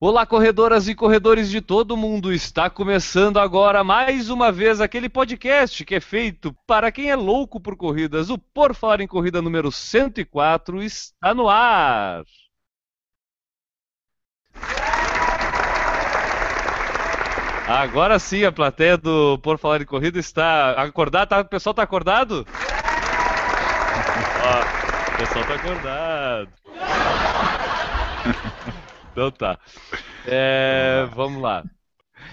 Olá, corredoras e corredores de todo mundo! Está começando agora mais uma vez aquele podcast que é feito para quem é louco por corridas. O Por Falar em Corrida número 104 está no ar! Agora sim, a plateia do Por Falar em Corrida está acordada. Tá, o pessoal está acordado? Ó, o pessoal está acordado. Então tá. É, vamos lá.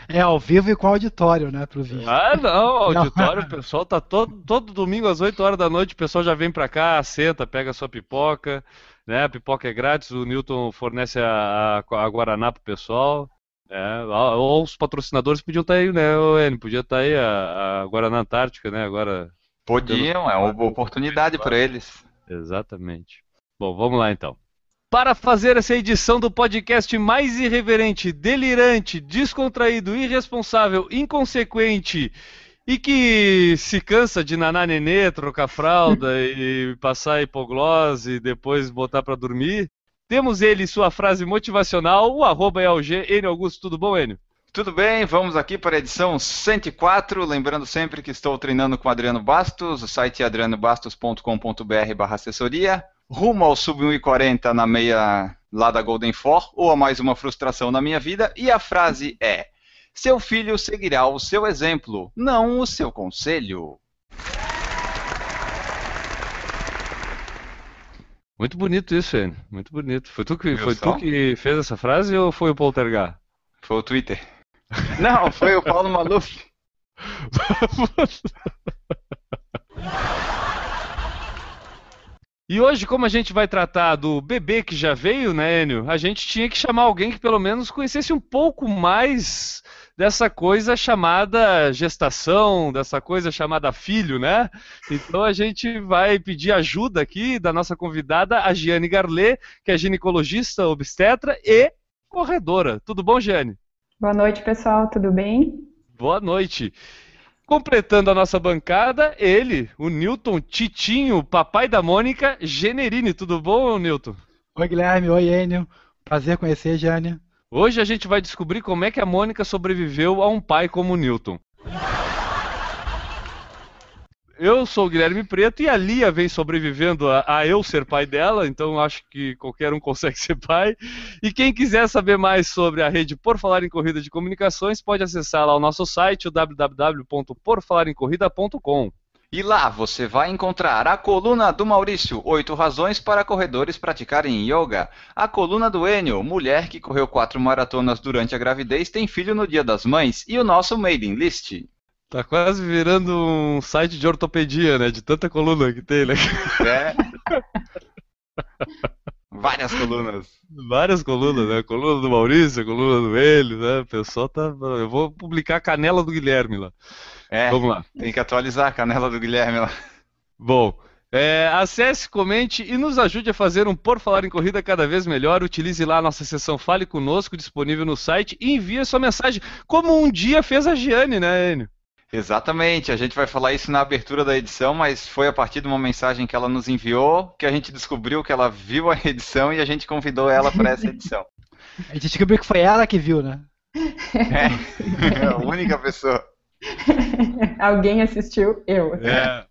É ao vivo e com auditório, né, pro vídeo. Ah, não, auditório, o pessoal tá todo, todo domingo às 8 horas da noite, o pessoal já vem pra cá, senta, pega a sua pipoca, né? A pipoca é grátis, o Newton fornece a, a, a Guaraná pro pessoal. É, ou os patrocinadores podiam estar tá aí, né, o N? Podia estar tá aí a, a, Guaraná Antártica, né? Agora. Podiam, é uma oportunidade para eles. Exatamente. Bom, vamos lá então. Para fazer essa edição do podcast mais irreverente, delirante, descontraído, irresponsável, inconsequente e que se cansa de naná nenê, trocar fralda e passar hipoglose e depois botar para dormir, temos ele sua frase motivacional, o arroba é LG, Enio Augusto, tudo bom, Enio? Tudo bem, vamos aqui para a edição 104, lembrando sempre que estou treinando com Adriano Bastos, o site é adrianobastos.com.br barra assessoria, rumo ao sub 1,40 na meia lá da Golden Four, ou a mais uma frustração na minha vida, e a frase é: Seu filho seguirá o seu exemplo, não o seu conselho. Muito bonito isso, Enio. Muito bonito. Foi tu que, foi tu que fez essa frase ou foi o Poltergar? Foi o Twitter. Não, foi o Paulo Maluf. E hoje, como a gente vai tratar do bebê que já veio, né, Enio? A gente tinha que chamar alguém que pelo menos conhecesse um pouco mais dessa coisa chamada gestação, dessa coisa chamada filho, né? Então a gente vai pedir ajuda aqui da nossa convidada, a Giane Garlet, que é ginecologista, obstetra e corredora. Tudo bom, Giane? Boa noite, pessoal. Tudo bem? Boa noite. Completando a nossa bancada, ele, o Newton Titinho, papai da Mônica, Generini. Tudo bom, Newton? Oi, Guilherme. Oi, Enio. Prazer conhecer, Jane. Hoje a gente vai descobrir como é que a Mônica sobreviveu a um pai como o Newton. Eu sou o Guilherme Preto e a Lia vem sobrevivendo a, a, eu ser pai dela, então acho que qualquer um consegue ser pai. E quem quiser saber mais sobre a rede Por Falar em Corrida de Comunicações, pode acessar lá o nosso site, o www.porfalarincorrida.com. E lá você vai encontrar a coluna do Maurício, oito razões para corredores praticarem yoga. A coluna do Enio, mulher que correu quatro maratonas durante a gravidez tem filho no dia das mães. E o nosso mailing list. Tá quase virando um site de ortopedia, né? De tanta coluna que tem, né? É. Várias colunas. Várias colunas, né? Coluna do Maurício, coluna do Hélio, né? O pessoal tá. Eu vou publicar a canela do Guilherme lá. É, Vamos lá. Tem que atualizar a canela do Guilherme lá. Bom. É, acesse, comente e nos ajude a fazer um Por Falar em Corrida cada vez melhor. Utilize lá a nossa seção Fale Conosco, disponível no site, e envie sua mensagem, como um dia fez a Giane, né, Enio? Exatamente, a gente vai falar isso na abertura da edição, mas foi a partir de uma mensagem que ela nos enviou que a gente descobriu que ela viu a edição e a gente convidou ela para essa edição. A gente descobriu que foi ela que viu, né? É, é a única pessoa. Alguém assistiu? Eu. É.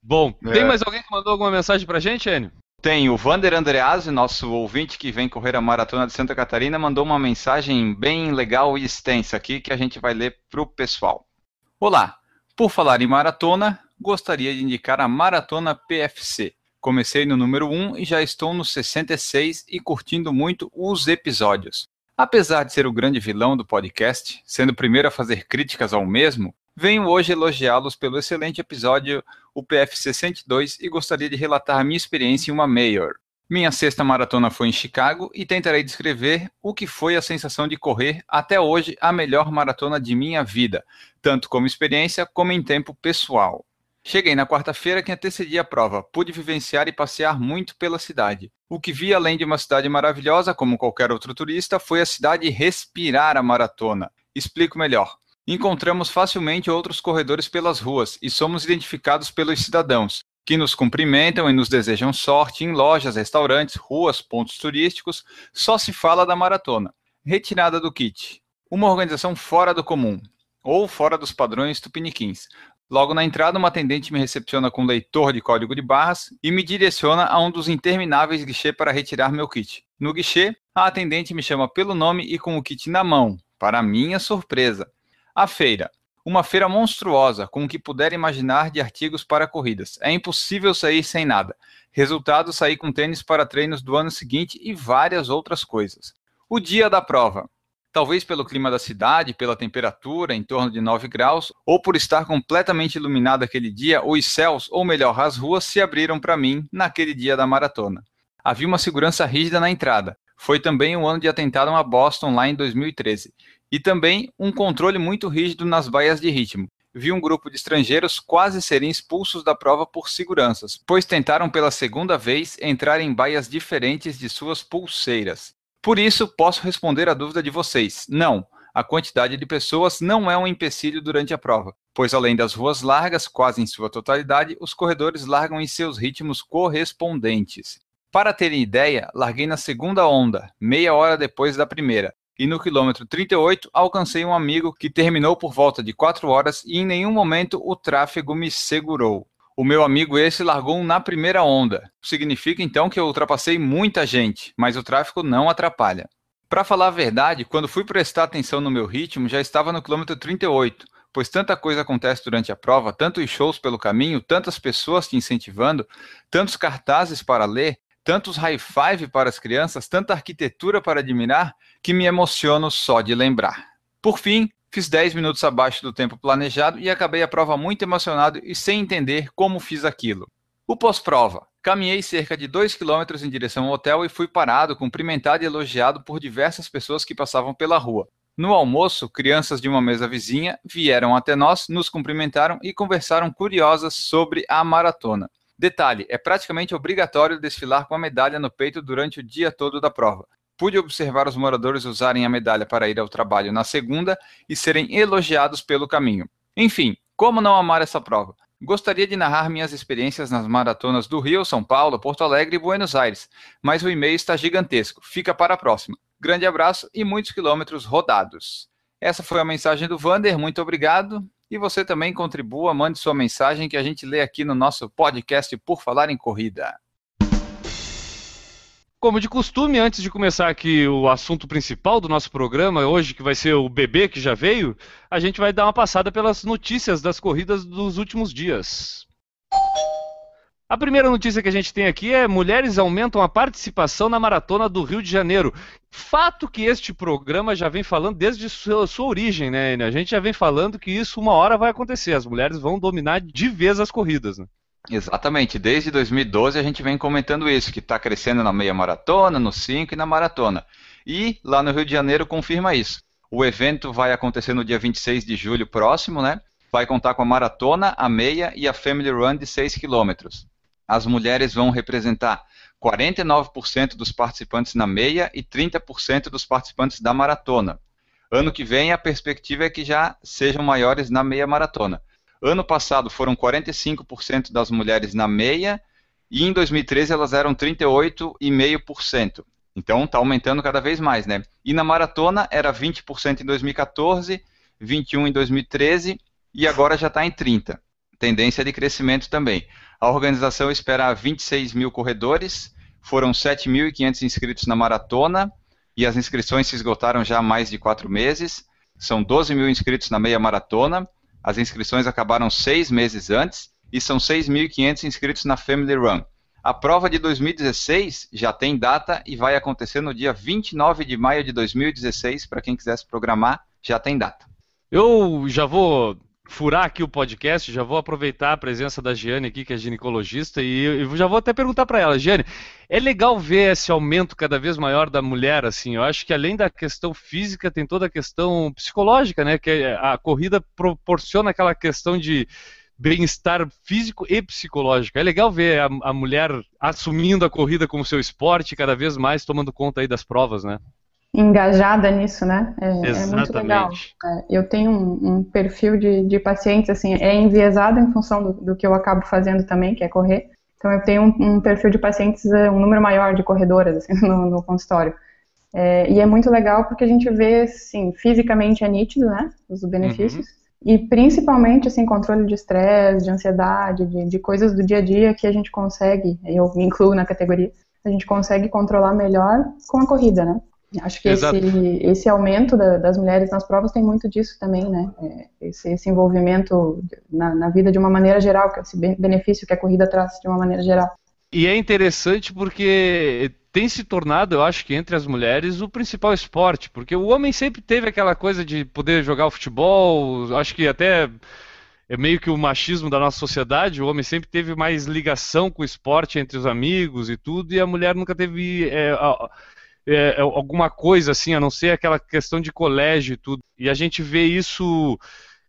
Bom, é. tem mais alguém que mandou alguma mensagem pra gente, Enio? Tem o Vander Andreazzi, nosso ouvinte que vem correr a maratona de Santa Catarina, mandou uma mensagem bem legal e extensa aqui que a gente vai ler para o pessoal. Olá, por falar em maratona, gostaria de indicar a Maratona PFC. Comecei no número 1 e já estou no 66 e curtindo muito os episódios. Apesar de ser o grande vilão do podcast, sendo o primeiro a fazer críticas ao mesmo, Venho hoje elogiá-los pelo excelente episódio, o PFC 102, e gostaria de relatar minha experiência em uma Mayor. Minha sexta maratona foi em Chicago e tentarei descrever o que foi a sensação de correr até hoje a melhor maratona de minha vida, tanto como experiência como em tempo pessoal. Cheguei na quarta-feira que antecedia a prova. Pude vivenciar e passear muito pela cidade. O que vi, além de uma cidade maravilhosa, como qualquer outro turista, foi a cidade respirar a maratona. Explico melhor. Encontramos facilmente outros corredores pelas ruas e somos identificados pelos cidadãos, que nos cumprimentam e nos desejam sorte em lojas, restaurantes, ruas, pontos turísticos. Só se fala da maratona. Retirada do kit. Uma organização fora do comum, ou fora dos padrões tupiniquins. Logo na entrada, uma atendente me recepciona com um leitor de código de barras e me direciona a um dos intermináveis guichê para retirar meu kit. No guichê, a atendente me chama pelo nome e com o kit na mão, para minha surpresa. A feira. Uma feira monstruosa, com o que puder imaginar de artigos para corridas. É impossível sair sem nada. Resultado, sair com tênis para treinos do ano seguinte e várias outras coisas. O dia da prova talvez pelo clima da cidade, pela temperatura, em torno de 9 graus, ou por estar completamente iluminado aquele dia, os céus, ou melhor, as ruas, se abriram para mim naquele dia da maratona. Havia uma segurança rígida na entrada. Foi também um ano de atentado a Boston lá em 2013. E também um controle muito rígido nas baias de ritmo. Vi um grupo de estrangeiros quase serem expulsos da prova por seguranças, pois tentaram pela segunda vez entrar em baias diferentes de suas pulseiras. Por isso, posso responder a dúvida de vocês. Não, a quantidade de pessoas não é um empecilho durante a prova, pois além das ruas largas, quase em sua totalidade, os corredores largam em seus ritmos correspondentes. Para terem ideia, larguei na segunda onda, meia hora depois da primeira, e no quilômetro 38 alcancei um amigo que terminou por volta de 4 horas e em nenhum momento o tráfego me segurou. O meu amigo esse largou na primeira onda. Significa então que eu ultrapassei muita gente, mas o tráfego não atrapalha. Para falar a verdade, quando fui prestar atenção no meu ritmo, já estava no quilômetro 38, pois tanta coisa acontece durante a prova, tantos shows pelo caminho, tantas pessoas te incentivando, tantos cartazes para ler, tantos high five para as crianças, tanta arquitetura para admirar, que me emociono só de lembrar. Por fim, Fiz 10 minutos abaixo do tempo planejado e acabei a prova muito emocionado e sem entender como fiz aquilo. O pós-prova. Caminhei cerca de 2 km em direção ao hotel e fui parado, cumprimentado e elogiado por diversas pessoas que passavam pela rua. No almoço, crianças de uma mesa vizinha vieram até nós, nos cumprimentaram e conversaram curiosas sobre a maratona. Detalhe: é praticamente obrigatório desfilar com a medalha no peito durante o dia todo da prova pude observar os moradores usarem a medalha para ir ao trabalho na segunda e serem elogiados pelo caminho. Enfim, como não amar essa prova? Gostaria de narrar minhas experiências nas maratonas do Rio, São Paulo, Porto Alegre e Buenos Aires, mas o e-mail está gigantesco. Fica para a próxima. Grande abraço e muitos quilômetros rodados. Essa foi a mensagem do Vander, muito obrigado. E você também contribua, mande sua mensagem que a gente lê aqui no nosso podcast Por Falar em Corrida. Como de costume, antes de começar aqui o assunto principal do nosso programa, hoje, que vai ser o bebê que já veio, a gente vai dar uma passada pelas notícias das corridas dos últimos dias. A primeira notícia que a gente tem aqui é: mulheres aumentam a participação na maratona do Rio de Janeiro. Fato que este programa já vem falando desde sua, sua origem, né? A gente já vem falando que isso uma hora vai acontecer. As mulheres vão dominar de vez as corridas, né? Exatamente, desde 2012 a gente vem comentando isso, que está crescendo na meia maratona, no 5 e na maratona. E lá no Rio de Janeiro confirma isso. O evento vai acontecer no dia 26 de julho próximo, né? Vai contar com a maratona, a meia e a Family Run de 6 quilômetros. As mulheres vão representar 49% dos participantes na meia e 30% dos participantes da maratona. Ano que vem a perspectiva é que já sejam maiores na meia maratona. Ano passado foram 45% das mulheres na meia e em 2013 elas eram 38,5%. Então está aumentando cada vez mais, né? E na maratona era 20% em 2014, 21% em 2013 e agora já está em 30%. Tendência de crescimento também. A organização espera 26 mil corredores, foram 7.500 inscritos na maratona e as inscrições se esgotaram já há mais de quatro meses. São 12 mil inscritos na meia maratona as inscrições acabaram seis meses antes e são 6.500 inscritos na Family Run. A prova de 2016 já tem data e vai acontecer no dia 29 de maio de 2016. Para quem quiser se programar, já tem data. Eu já vou furar aqui o podcast, já vou aproveitar a presença da Giane aqui, que é ginecologista, e já vou até perguntar para ela, Giane, é legal ver esse aumento cada vez maior da mulher, assim, eu acho que além da questão física, tem toda a questão psicológica, né, que a corrida proporciona aquela questão de bem-estar físico e psicológico. É legal ver a, a, mulher assumindo a corrida como seu esporte, cada vez mais tomando conta aí das provas, né? Engajada nisso, né? É, é muito legal. É, eu tenho um, um perfil de, de, pacientes, assim, é enviesado em função do, do, que eu acabo fazendo também, que é correr. Então, eu tenho um, um perfil de pacientes, é, um número maior de corredoras, assim, no, no consultório. É, e é muito legal porque a gente vê, assim, fisicamente é nítido, né? Os benefícios. Uhum. E principalmente, assim, controle de estresse, de ansiedade, de, de coisas do dia a dia que a gente consegue, eu me incluo na categoria, a gente consegue controlar melhor com a corrida, né? Acho que esse, esse aumento da, das mulheres nas provas tem muito disso também, né? É, esse, esse, envolvimento na, na, vida de uma maneira geral, esse benefício que a corrida traz de uma maneira geral. E é interessante porque tem se tornado, eu acho que entre as mulheres, o principal esporte, porque o homem sempre teve aquela coisa de poder jogar o futebol, acho que até é meio que o machismo da nossa sociedade, o homem sempre teve mais ligação com o esporte entre os amigos e tudo, e a mulher nunca teve é, é, é, alguma coisa assim, a não ser aquela questão de colégio e tudo. E a gente vê isso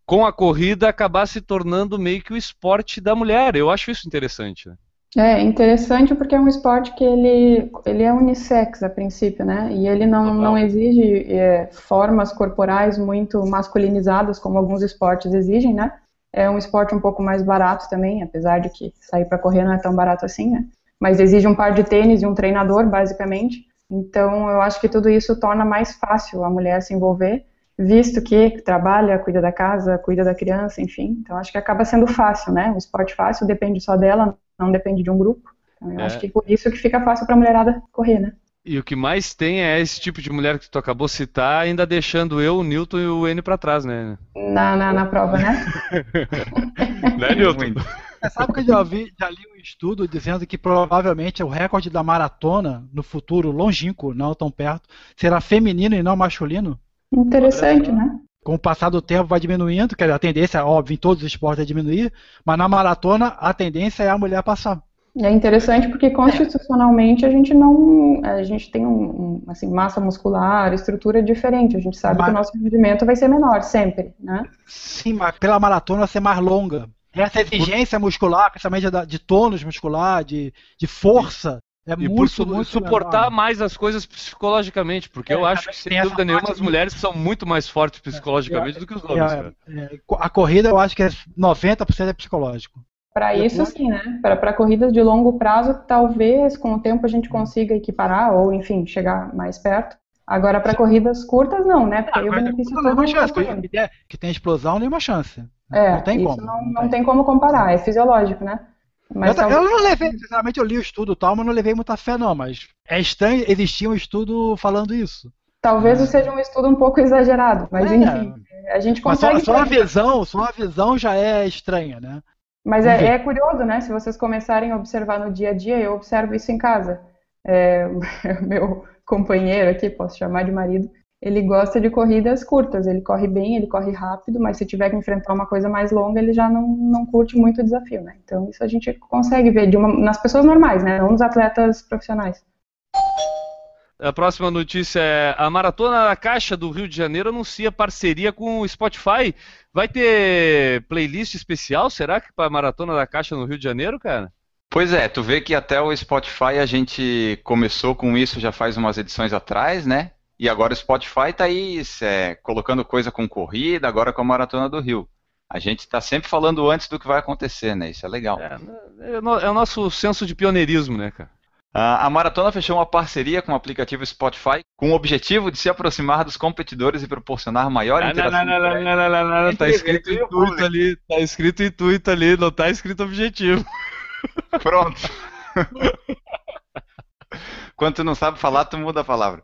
com a corrida acabar se tornando meio que o esporte da mulher. Eu acho isso interessante. Né? É interessante porque é um esporte que ele, ele é unissex a princípio, né? E ele não, não exige é, formas corporais muito masculinizadas como alguns esportes exigem, né? É um esporte um pouco mais barato também, apesar de que sair para correr não é tão barato assim, né? Mas exige um par de tênis e um treinador, basicamente. Então, eu acho que tudo isso torna mais fácil a mulher se envolver, visto que trabalha, cuida da casa, cuida da criança, enfim. Então, acho que acaba sendo fácil, né? O esporte fácil depende só dela, não depende de um grupo. Então, eu é. acho que por isso que fica fácil para a mulherada correr, né? E o que mais tem é esse tipo de mulher que tu acabou de citar, ainda deixando eu, o Newton e o N para trás, né? Na, na, na prova, né? né, Newton? Você sabe que eu já, vi, já li um estudo dizendo que provavelmente o recorde da maratona no futuro longínquo, não tão perto, será feminino e não masculino? Interessante, né? Com o passar do tempo vai diminuindo, que a tendência, óbvio, em todos os esportes é diminuir, mas na maratona a tendência é a mulher passar. É interessante porque constitucionalmente a gente não, a gente tem um, assim, massa muscular, estrutura diferente. A gente sabe mas, que o nosso rendimento vai ser menor sempre, né? Sim, mas pela maratona vai ser mais longa. Essa exigência muscular, principalmente de tônus muscular, de, de força, é e muito, por su muito suportar mais as coisas psicologicamente, porque é, eu acho que, sem dúvida nenhuma, as mulheres são muito mais fortes psicologicamente é, do que os homens. É, é, a corrida eu acho que é 90% é psicológico. Para isso, sim, né? Para corridas de longo prazo, talvez com o tempo a gente consiga equiparar, ou enfim, chegar mais perto. Agora, para corridas curtas, não, né? Porque aí o benefício todo não chance, que tem explosão, nenhuma chance. É, não tem como. Não, não, tem como comparar, é fisiológico, né? Mas eu, talvez... eu, não levei, sinceramente eu li o estudo tal, mas não levei muita fé não, mas é estranho existir um estudo falando isso. Talvez é. seja um estudo um pouco exagerado, mas é. enfim, a gente consegue... Mas só, só a visão, só a visão já é estranha, né? Mas é, é, curioso, né? Se vocês começarem a observar no dia a dia, eu observo isso em casa. É, meu companheiro aqui, posso chamar de marido, ele gosta de corridas curtas, ele corre bem, ele corre rápido, mas se tiver que enfrentar uma coisa mais longa, ele já não, não curte muito o desafio, né? Então isso a gente consegue ver uma, nas pessoas normais, né? Não nos atletas profissionais. A próxima notícia é a Maratona da Caixa do Rio de Janeiro anuncia parceria com o Spotify. Vai ter playlist especial, será que para a Maratona da Caixa no Rio de Janeiro, cara? Pois é, tu vê que até o Spotify a gente começou com isso já faz umas edições atrás, né? E agora o Spotify está aí é, colocando coisa com corrida, agora com a Maratona do Rio. A gente está sempre falando antes do que vai acontecer, né? Isso é legal. É, é, é o nosso senso de pioneirismo, né, cara? A Maratona fechou uma parceria com o aplicativo Spotify com o objetivo de se aproximar dos competidores e proporcionar maior não, interação. Não, não, não, não, não, não, não, tá escrito intuito ali, tá escrito intuito ali, não tá escrito objetivo. Pronto. Quando tu não sabe falar, tu muda a palavra.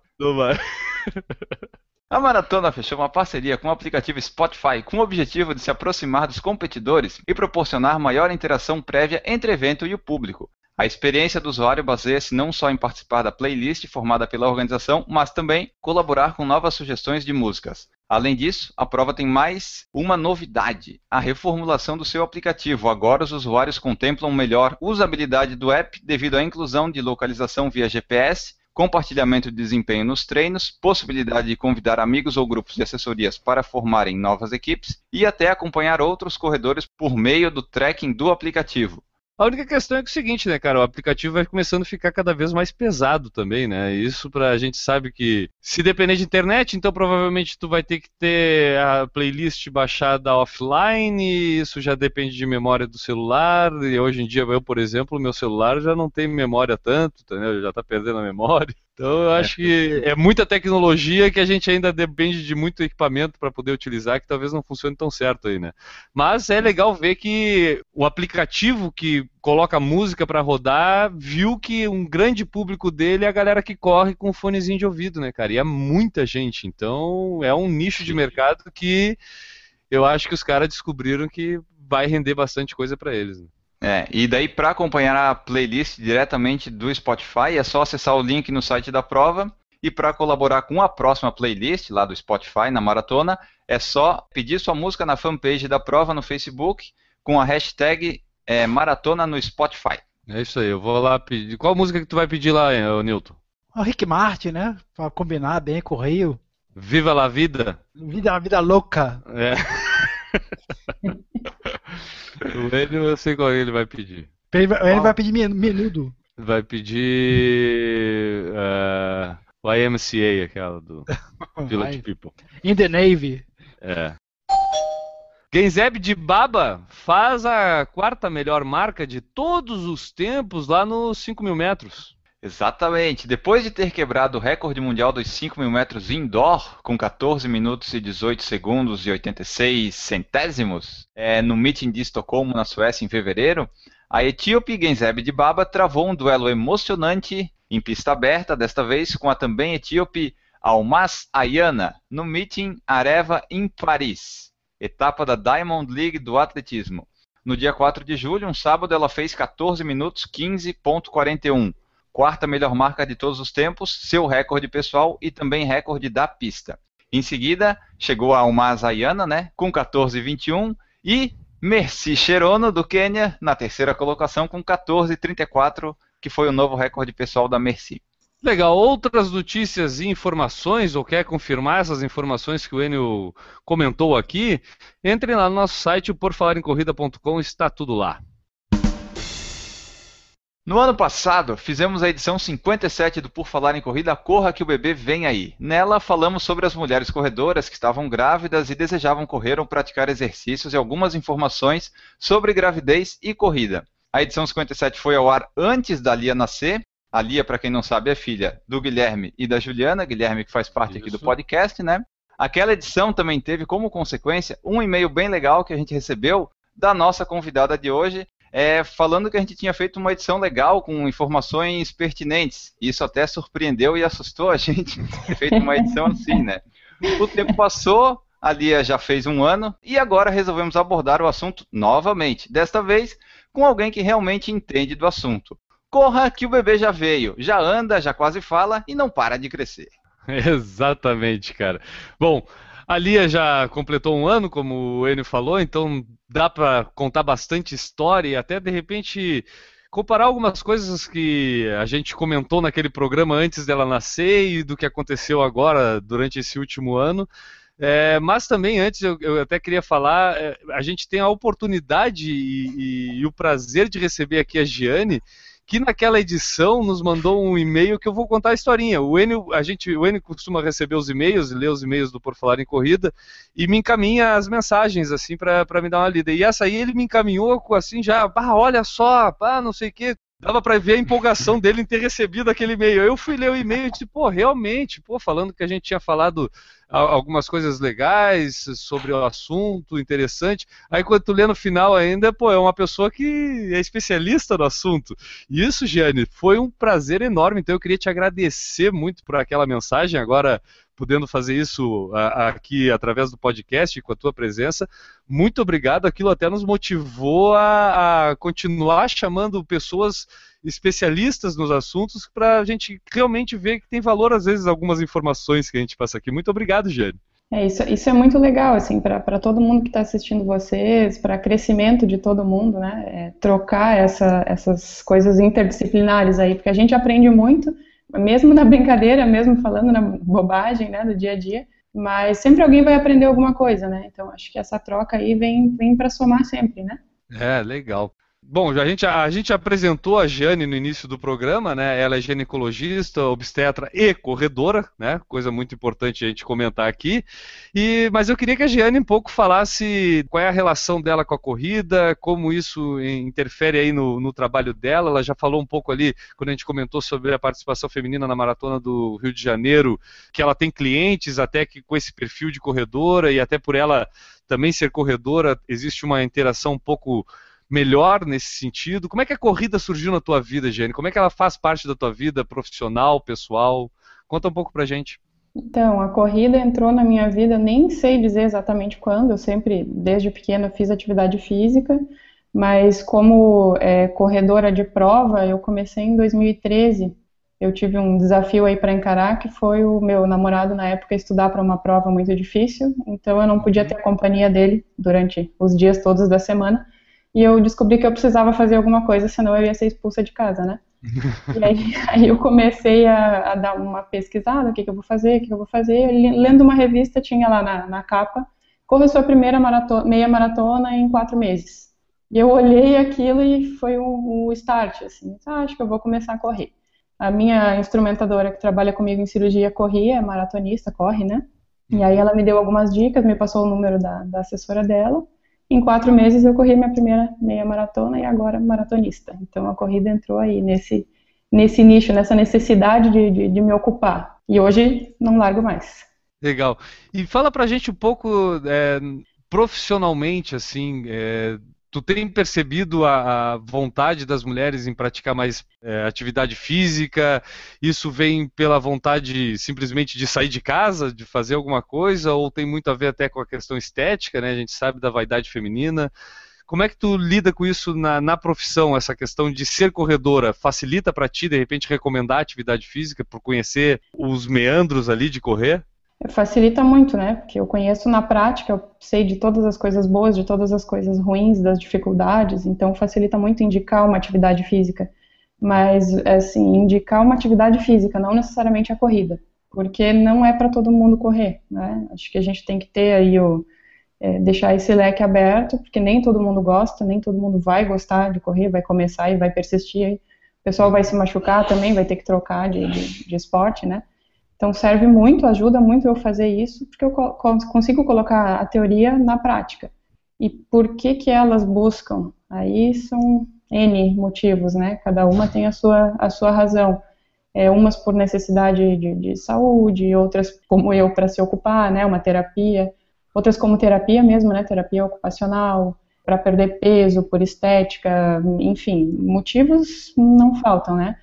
A maratona fechou uma parceria com o aplicativo Spotify com o objetivo de se aproximar dos competidores e proporcionar maior interação prévia entre evento e o público. A experiência do usuário baseia-se não só em participar da playlist formada pela organização, mas também colaborar com novas sugestões de músicas. Além disso, a prova tem mais uma novidade: a reformulação do seu aplicativo. Agora os usuários contemplam melhor usabilidade do app devido à inclusão de localização via GPS, compartilhamento de desempenho nos treinos, possibilidade de convidar amigos ou grupos de assessorias para formarem novas equipes e até acompanhar outros corredores por meio do tracking do aplicativo. A única questão é, que é o seguinte, né, cara? O aplicativo vai começando a ficar cada vez mais pesado também, né? Isso pra gente sabe que se depender de internet, então provavelmente tu vai ter que ter a playlist baixada offline, isso já depende de memória do celular, e hoje em dia eu, por exemplo, meu celular já não tem memória tanto, entendeu? Já tá perdendo a memória. Então eu acho que é muita tecnologia que a gente ainda depende de muito equipamento para poder utilizar, que talvez não funcione tão certo aí, né? Mas é legal ver que o aplicativo que coloca música para rodar viu que um grande público dele é a galera que corre com fonezinho de ouvido, né, cara? E é muita gente. Então é um nicho de mercado que eu acho que os caras descobriram que vai render bastante coisa para eles. Né? É, e daí para acompanhar a playlist diretamente do Spotify é só acessar o link no site da prova e para colaborar com a próxima playlist lá do Spotify na maratona é só pedir sua música na fanpage da prova no Facebook com a hashtag é, maratona no Spotify. É isso aí, eu vou lá pedir. Qual música que tu vai pedir lá, Nilton? O Rick Martin, né? Pra combinar bem com o Rio. Viva la vida! Vida, vida louca! É. o Enio eu sei qual ele vai pedir. Ele vai, ele vai pedir menudo. Vai pedir. Uh, o IMCA, aquela do Village People. In the Navy. É. Genzeb de Baba faz a quarta melhor marca de todos os tempos lá nos 5 mil metros. Exatamente. Depois de ter quebrado o recorde mundial dos 5 mil metros indoor, com 14 minutos e 18 segundos e 86 centésimos, é, no meeting de Estocolmo, na Suécia, em fevereiro, a etíope Genzeb Baba travou um duelo emocionante em pista aberta, desta vez com a também etíope Almas Ayana, no meeting Areva em Paris, etapa da Diamond League do atletismo. No dia 4 de julho, um sábado, ela fez 14 minutos 15.41 quarta melhor marca de todos os tempos, seu recorde pessoal e também recorde da pista. Em seguida, chegou a Almaz Ayana, né, com 14,21 e Merci Cherono, do Quênia, na terceira colocação com 14,34, que foi o novo recorde pessoal da Merci. Legal. Outras notícias e informações, ou quer confirmar essas informações que o Enio comentou aqui, entre lá no nosso site, porfalarencorrida.com, está tudo lá. No ano passado, fizemos a edição 57 do Por Falar em Corrida Corra que o bebê vem aí. Nela, falamos sobre as mulheres corredoras que estavam grávidas e desejavam correr ou praticar exercícios e algumas informações sobre gravidez e corrida. A edição 57 foi ao ar antes da Lia nascer. A Lia, para quem não sabe, é filha do Guilherme e da Juliana. Guilherme que faz parte Isso. aqui do podcast, né? Aquela edição também teve como consequência um e-mail bem legal que a gente recebeu da nossa convidada de hoje, é, falando que a gente tinha feito uma edição legal com informações pertinentes. Isso até surpreendeu e assustou a gente ter feito uma edição assim, né? O tempo passou, a Lia já fez um ano e agora resolvemos abordar o assunto novamente. Desta vez com alguém que realmente entende do assunto. Corra que o bebê já veio, já anda, já quase fala e não para de crescer. Exatamente, cara. Bom, a Lia já completou um ano, como o Enio falou, então dá para contar bastante história e até de repente comparar algumas coisas que a gente comentou naquele programa antes dela nascer e do que aconteceu agora durante esse último ano. É, mas também, antes, eu, eu, até queria falar, é, a gente tem a oportunidade e, e, e, o prazer de receber aqui a Giane, que naquela edição nos mandou um e-mail que eu vou contar a historinha. O Enio, a gente, o Enio costuma receber os e-mails e ler os e-mails do Por Falar em Corrida e me encaminha as mensagens assim para me dar uma lida. E essa aí ele me encaminhou assim já, ah, olha só, ah, não sei o que, dava para ver a empolgação dele em ter recebido aquele e-mail. Eu fui ler o e-mail e disse, pô, realmente, pô, falando que a gente tinha falado algumas coisas legais sobre o assunto, interessante. Aí quando tu lê no final ainda, pô, é uma pessoa que é especialista no assunto. Isso, Gianni, foi um prazer enorme. Então eu queria te agradecer muito por aquela mensagem. Agora, podendo fazer isso aqui através do podcast com a tua presença. Muito obrigado. Aquilo até nos motivou a, a continuar chamando pessoas especialistas nos assuntos para a gente realmente ver que tem valor, às vezes, algumas informações que a gente passa aqui. Muito obrigado, Jane. É, isso, isso é muito legal, assim, para todo mundo que está assistindo vocês, para crescimento de todo mundo, né? É, trocar essa, essas coisas interdisciplinares aí, porque a gente aprende muito mesmo na brincadeira, mesmo falando na bobagem, né, do dia a dia, mas sempre alguém vai aprender alguma coisa, né? Então acho que essa troca aí vem, vem para somar sempre, né? É, legal. Bom, a gente, a gente apresentou a Jane no início do programa, né? Ela é ginecologista, obstetra e corredora, né? Coisa muito importante a gente comentar aqui. E, mas eu queria que a Jane um pouco falasse qual é a relação dela com a corrida, como isso interfere aí no, no trabalho dela. Ela já falou um pouco ali, quando a gente comentou sobre a participação feminina na Maratona do Rio de Janeiro, que ela tem clientes até que com esse perfil de corredora e até por ela também ser corredora, existe uma interação um pouco melhor nesse sentido? Como é que a corrida surgiu na tua vida, Jane? Como é que ela faz parte da tua vida profissional, pessoal? Conta um pouco pra gente. Então, a corrida entrou na minha vida, nem sei dizer exatamente quando, eu sempre, desde pequena, fiz atividade física, mas como é, corredora de prova, eu comecei em 2013. Eu tive um desafio aí para encarar, que foi o meu namorado na época estudar para uma prova muito difícil, então eu não podia ter a companhia dele durante os dias todos da semana e eu descobri que eu precisava fazer alguma coisa, senão eu ia ser expulsa de casa, né? e aí, aí, eu comecei a, a, dar uma pesquisada, o que, que eu vou fazer, o que, que eu vou fazer. Lendo uma revista, tinha lá na, na capa, corre sua primeira maratona, meia maratona em quatro meses. E eu olhei aquilo e foi o, o start, assim, ah, acho que eu vou começar a correr. A minha instrumentadora que trabalha comigo em cirurgia corria, é maratonista, corre, né? E aí ela me deu algumas dicas, me passou o número da, da assessora dela. Em quatro meses eu corri minha primeira meia maratona e agora maratonista. Então a corrida entrou aí nesse, nesse nicho, nessa necessidade de, de, de me ocupar. E hoje não largo mais. Legal. E fala pra gente um pouco é, profissionalmente, assim, é, tu tem percebido a, a, vontade das mulheres em praticar mais é, atividade física? Isso vem pela vontade simplesmente de sair de casa, de fazer alguma coisa, ou tem muito a ver até com a questão estética, né? A gente sabe da vaidade feminina. Como é que tu lida com isso na, na profissão, essa questão de ser corredora? Facilita para ti, de repente, recomendar atividade física por conhecer os meandros ali de correr? Facilita muito, né? Porque eu conheço na prática, eu sei de todas as coisas boas, de todas as coisas ruins, das dificuldades, então facilita muito indicar uma atividade física. Mas, assim, indicar uma atividade física, não necessariamente a corrida, porque não é para todo mundo correr, né? Acho que a gente tem que ter aí o. É, deixar esse leque aberto, porque nem todo mundo gosta, nem todo mundo vai gostar de correr, vai começar e vai persistir. O pessoal vai se machucar também, vai ter que trocar de, de, de esporte, né? Então serve muito, ajuda muito eu fazer isso, porque eu consigo colocar a teoria na prática. E por que que elas buscam? Aí são N motivos, né? Cada uma tem a sua, a sua razão. É, umas por necessidade de, de saúde, outras como eu para se ocupar, né? Uma terapia. Outras como terapia mesmo, né? Terapia ocupacional, para perder peso, por estética, enfim, motivos não faltam, né?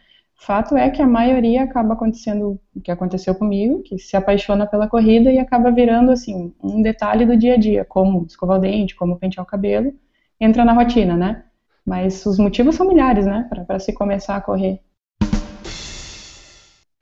Fato é que a maioria acaba acontecendo o que aconteceu comigo, que se apaixona pela corrida e acaba virando assim um detalhe do dia a dia, como escovar o dente, como pentear o cabelo, entra na rotina, né? Mas os motivos são milhares, né, para se começar a correr.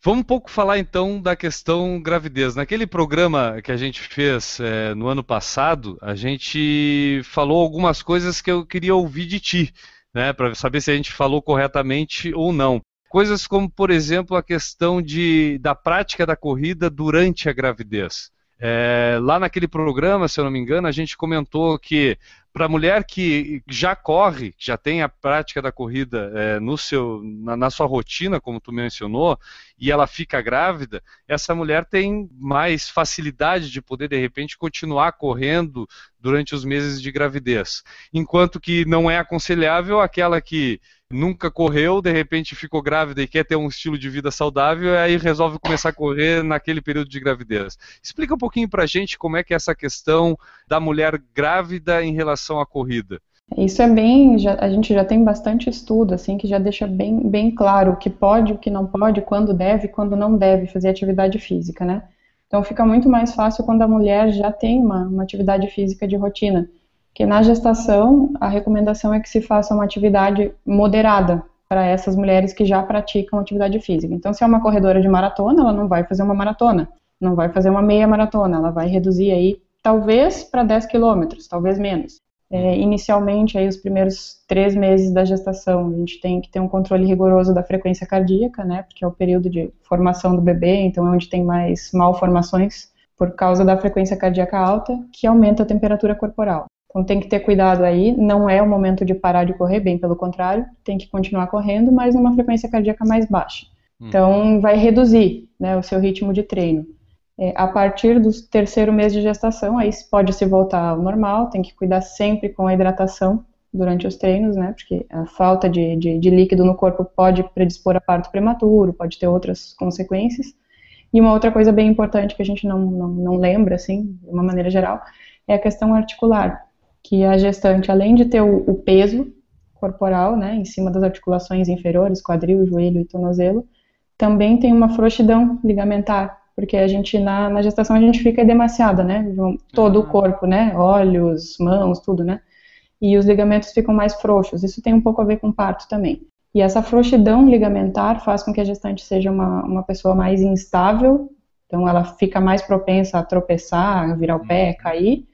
Vamos um pouco falar então da questão gravidez. Naquele programa que a gente fez é, no ano passado, a gente falou algumas coisas que eu queria ouvir de ti, né, para saber se a gente falou corretamente ou não. Coisas como, por exemplo, a questão de, da prática da corrida durante a gravidez. É, lá naquele programa, se eu não me engano, a gente comentou que para a mulher que já corre, já tem a prática da corrida é, no seu, na, na, sua rotina, como tu mencionou, e ela fica grávida, essa mulher tem mais facilidade de poder, de repente, continuar correndo durante os meses de gravidez. Enquanto que não é aconselhável aquela que nunca correu, de repente ficou grávida e quer ter um estilo de vida saudável, e aí resolve começar a correr naquele período de gravidez. Explica um pouquinho pra gente como é que é essa questão da mulher grávida em relação à corrida. Isso é bem, já, a gente já tem bastante estudo, assim, que já deixa bem, bem claro o que pode, o que não pode, quando deve, quando não deve fazer atividade física, né? Então fica muito mais fácil quando a mulher já tem uma, uma atividade física de rotina que na gestação a recomendação é que se faça uma atividade moderada para essas mulheres que já praticam atividade física. Então, se é uma corredora de maratona, ela não vai fazer uma maratona, não vai fazer uma meia maratona, ela vai reduzir aí talvez para 10 quilômetros, talvez menos. É, inicialmente, aí os primeiros três meses da gestação, a gente tem que ter um controle rigoroso da frequência cardíaca, né, porque é o período de formação do bebê, então é onde tem mais malformações por causa da frequência cardíaca alta, que aumenta a temperatura corporal. Então tem que ter cuidado aí, não é o momento de parar de correr, bem pelo contrário, tem que continuar correndo, mas numa frequência cardíaca mais baixa. Hum. Então vai reduzir né, o seu ritmo de treino. É, a partir do terceiro mês de gestação, aí pode se voltar ao normal, tem que cuidar sempre com a hidratação durante os treinos, né? Porque a falta de, de, de líquido no corpo pode predispor a parto prematuro, pode ter outras consequências. E uma outra coisa bem importante que a gente não, não, não lembra, assim, de uma maneira geral, é a questão articular. Que a gestante, além de ter o, o peso corporal, né, em cima das articulações inferiores, quadril, joelho e tornozelo, também tem uma frouxidão ligamentar porque a gente na, na gestação a gente fica demasiada, né? Todo uhum. o corpo, né? Olhos, mãos, tudo, né? E os ligamentos ficam mais frouxos. Isso tem um pouco a ver com o parto também. E essa frouxidão ligamentar faz com que a gestante seja uma, uma pessoa mais instável, então ela fica mais propensa a tropeçar, a virar o pé, uhum. cair,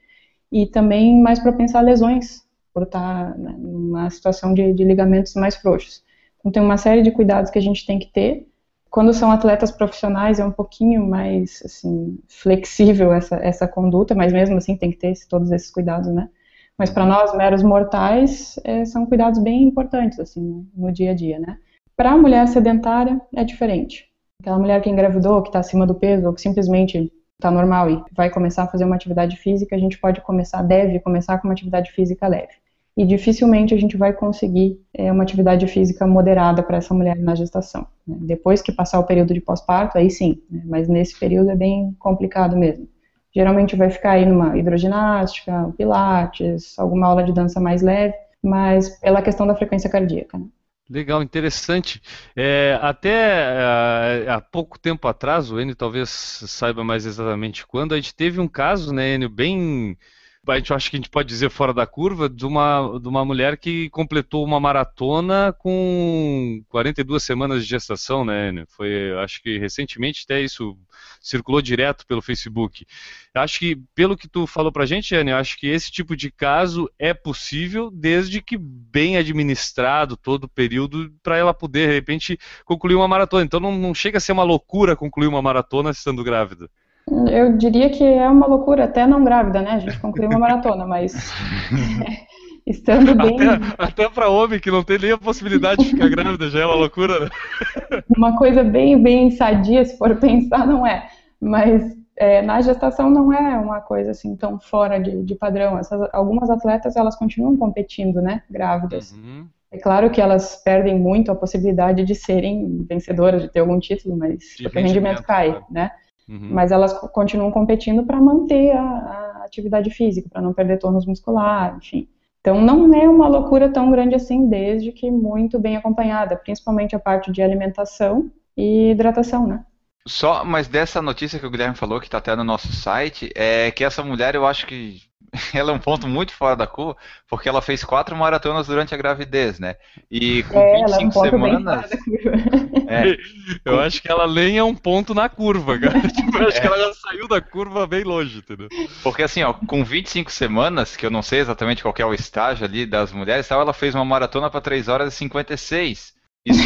e também mais propensa a lesões, por estar né, numa situação de, de ligamentos mais frouxos. Então tem uma série de cuidados que a gente tem que ter, quando são atletas profissionais é um pouquinho mais assim flexível essa, essa conduta, mas mesmo assim tem que ter todos esses cuidados, né? Mas para nós meros mortais é, são cuidados bem importantes assim no dia a dia, né? Para a mulher sedentária é diferente. Aquela mulher que engravidou, que está acima do peso ou que simplesmente está normal e vai começar a fazer uma atividade física, a gente pode começar, deve começar com uma atividade física leve e dificilmente a gente vai conseguir é, uma atividade física moderada para essa mulher na gestação. Né? Depois que passar o período de pós-parto, aí sim, né? mas nesse período é bem complicado mesmo. Geralmente vai ficar aí numa hidroginástica, pilates, alguma aula de dança mais leve, mas pela questão da frequência cardíaca. Né? Legal, interessante. É, até é, há pouco tempo atrás, o Enio talvez saiba mais exatamente quando, a gente teve um caso, né, Enio, bem a gente acha que a gente pode dizer fora da curva, de uma, de uma mulher que completou uma maratona com 42 semanas de gestação, né? Foi, acho que recentemente até isso circulou direto pelo Facebook. Acho que, pelo que tu falou pra gente, Anne, acho que esse tipo de caso é possível desde que bem administrado todo o período para ela poder, de repente, concluir uma maratona. Então não, não chega a ser uma loucura concluir uma maratona estando grávida. Eu diria que é uma loucura, até não grávida, né? A gente concluiu uma maratona, mas estando bem. Até, até para homem que não tem nem a possibilidade de ficar grávida já é uma loucura, né? Uma coisa bem, bem sadia, se for pensar, não é. Mas é, na gestação não é uma coisa assim tão fora de, de padrão. Essas, algumas atletas elas continuam competindo, né? Grávidas. Uhum. É claro que elas perdem muito a possibilidade de serem vencedoras, de ter algum título, mas o rendimento cai, né? né? Uhum. Mas elas continuam competindo para manter a, a, atividade física, para não perder tônus muscular, enfim. Então não é uma loucura tão grande assim, desde que muito bem acompanhada, principalmente a parte de alimentação e hidratação, né? Só, mas dessa notícia que o Guilherme falou, que está até no nosso site, é que essa mulher, eu acho que ela é um ponto muito fora da curva, porque ela fez quatro maratonas durante a gravidez, né? E com é, 25 ela é um semanas. É. Eu acho que ela nem é um ponto na curva, cara. Tipo, eu acho é. que ela já saiu da curva bem longe, entendeu? Porque assim, ó, com 25 semanas, que eu não sei exatamente qual é o estágio ali das mulheres, tal, ela fez uma maratona para 3 horas e 56. Isso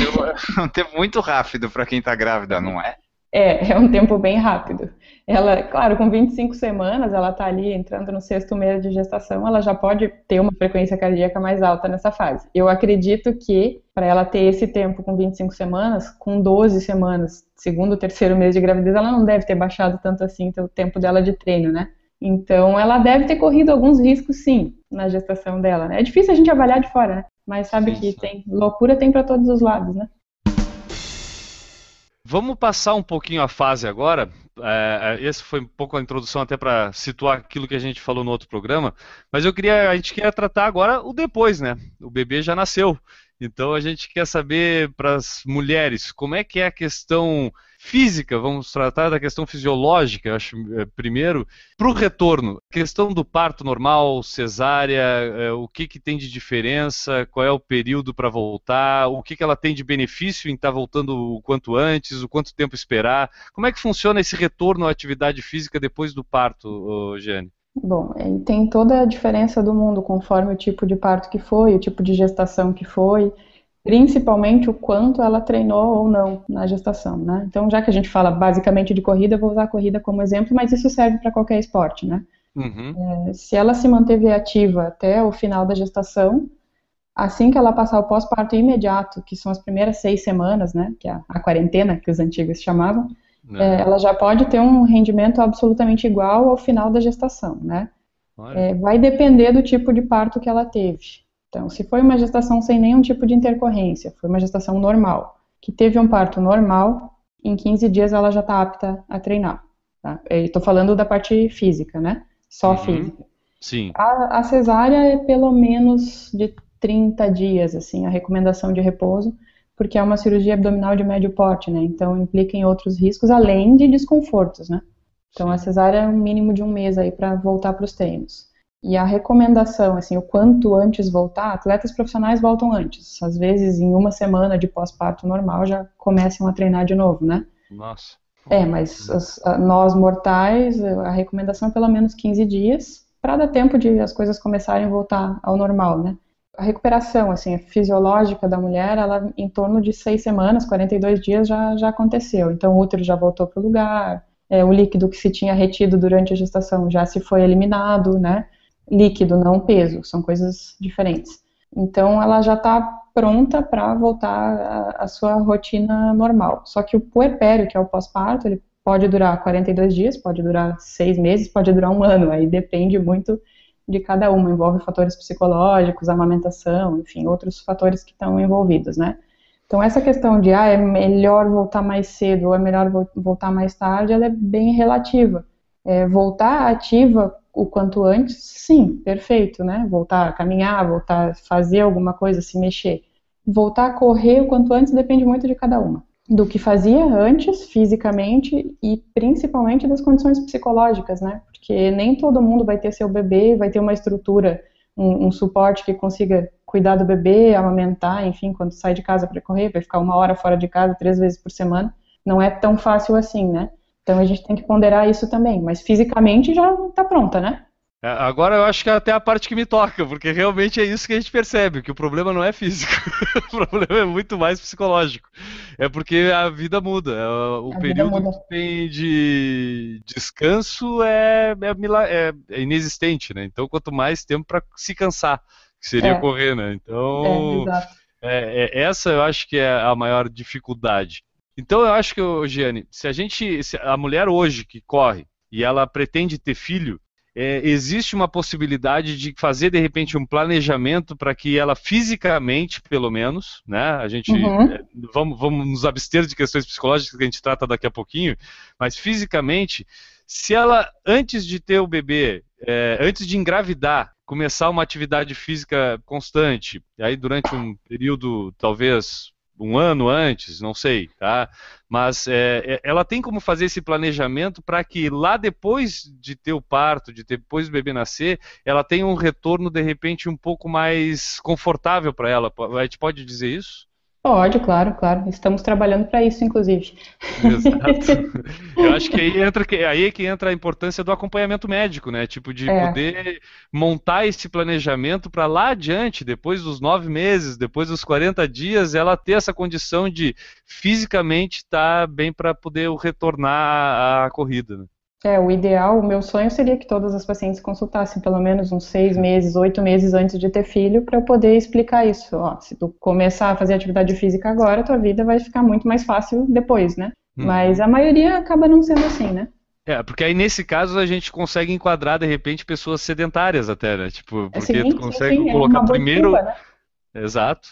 é um tempo muito rápido para quem está grávida, não é? É, é um tempo bem rápido. Ela, claro, com 25 semanas, ela está ali entrando no sexto mês de gestação, ela já pode ter uma frequência cardíaca mais alta nessa fase. Eu acredito que, para ela ter esse tempo com 25 semanas, com 12 semanas, segundo, terceiro mês de gravidez, ela não deve ter baixado tanto assim o tempo dela de treino, né? Então, ela deve ter corrido alguns riscos, sim, na gestação dela. Né? É difícil a gente avaliar de fora, né? Mas sabe sim, que sim. tem loucura tem para todos os lados, né? Vamos passar um pouquinho a fase agora. É, é esse foi um pouco a introdução até para situar aquilo que a gente falou no outro programa. Mas eu queria, a gente quer tratar agora o depois, né? O bebê já nasceu. Então a gente quer saber para as mulheres como é que é a questão física, vamos tratar da questão fisiológica, acho, é, primeiro, para o retorno, questão do parto normal, cesárea, é, o que, que tem de diferença, qual é o período para voltar, o que, que ela tem de benefício em estar tá voltando o quanto antes, o quanto tempo esperar, como é que funciona esse retorno à atividade física depois do parto, Jane? Bom, tem toda a diferença do mundo conforme o tipo de parto que foi, o tipo de gestação que foi, principalmente o quanto ela treinou ou não na gestação, né? Então, já que a gente fala basicamente de corrida, eu vou usar a corrida como exemplo, mas isso serve para qualquer esporte, né? Uhum. É, se ela se manteve ativa até o final da gestação, assim que ela passar o pós-parto imediato, que são as primeiras seis semanas, né? Que é a, a quarentena que os antigos chamavam, é, ela já pode ter um rendimento absolutamente igual ao final da gestação, né? É, vai depender do tipo de parto que ela teve. Então, se foi uma gestação sem nenhum tipo de intercorrência, foi uma gestação normal, que teve um parto normal, em 15 dias ela já está apta a treinar. Tá? Estou falando da parte física, né? Só uhum. física. Sim. A, a, cesárea é pelo menos de 30 dias, assim, a recomendação de repouso, porque é uma cirurgia abdominal de médio porte, né? Então implica em outros riscos, além de desconfortos, né? Então Sim. a cesárea é um mínimo de um mês aí para voltar para os treinos. E a recomendação, assim, o quanto antes voltar, atletas profissionais voltam antes. Às vezes, em uma semana de pós-parto normal, já começam a treinar de novo, né? Nossa. É, mas as, a, nós mortais, a recomendação é pelo menos 15 dias, para dar tempo de as coisas começarem a voltar ao normal, né? A recuperação, assim, fisiológica da mulher, ela em torno de seis semanas, 42 dias já, já aconteceu. Então, o útero já voltou para o lugar, é, o líquido que se tinha retido durante a gestação já se foi eliminado, né? Líquido, não peso, são coisas diferentes. Então ela já está pronta para voltar à sua rotina normal. Só que o puerpério, que é o pós-parto, ele pode durar 42 dias, pode durar seis meses, pode durar um ano, aí depende muito de cada uma, envolve fatores psicológicos, amamentação, enfim, outros fatores que estão envolvidos, né? Então essa questão de, ah, é melhor voltar mais cedo ou é melhor voltar mais tarde, ela é bem relativa. É, voltar ativa o quanto antes, sim, perfeito, né? Voltar a caminhar, voltar a fazer alguma coisa, se mexer. Voltar a correr o quanto antes depende muito de cada uma. Do que fazia antes, fisicamente, e principalmente das condições psicológicas, né? Porque nem todo mundo vai ter seu bebê, vai ter uma estrutura, um, um suporte que consiga cuidar do bebê, amamentar, enfim, quando sai de casa para correr, vai ficar uma hora fora de casa três vezes por semana. Não é tão fácil assim, né? Então a gente tem que ponderar isso também, mas fisicamente já está pronta, né? É, agora eu acho que é até a parte que me toca, porque realmente é isso que a gente percebe, que o problema não é físico, o problema é muito mais psicológico. É porque a vida muda, é, o a período que tem de descanso é, é, é, inexistente, né? Então quanto mais tempo para se cansar, que seria é. correr, né? Então é, essa eu acho que é a maior dificuldade. Então eu acho que, Giane, se a gente, se a mulher hoje que corre e ela pretende ter filho, é, existe uma possibilidade de fazer de repente um planejamento para que ela fisicamente, pelo menos, né? A gente uhum. é, vamos, vamos nos abster de questões psicológicas que a gente trata daqui a pouquinho, mas fisicamente, se ela antes de ter o bebê, é, antes de engravidar, começar uma atividade física constante, aí durante um período talvez um ano antes, não sei, tá? Mas é, é ela tem como fazer esse planejamento para que lá depois de ter o parto, de ter, depois do bebê nascer, ela tenha um retorno de repente um pouco mais confortável para ela. A gente pode dizer isso? Pode, claro, claro. Estamos trabalhando para isso, inclusive. Exato. Eu acho que aí entra aí é que entra a importância do acompanhamento médico, né? Tipo de é. poder montar esse planejamento para lá adiante, depois dos nove meses, depois dos 40 dias, ela ter essa condição de fisicamente estar tá bem para poder retornar à corrida. Né? É, o ideal, o meu sonho seria que todas as pacientes consultassem pelo menos uns seis meses, oito meses antes de ter filho, para eu poder explicar isso. Ó, se tu começar a fazer atividade física agora, tua vida vai ficar muito mais fácil depois, né? Hum. Mas a maioria acaba não sendo assim, né? É, porque aí nesse caso a gente consegue enquadrar de repente pessoas sedentárias até, né? Tipo, porque sim, tu consegue sim, sim. É colocar é primeiro. Né? Exato.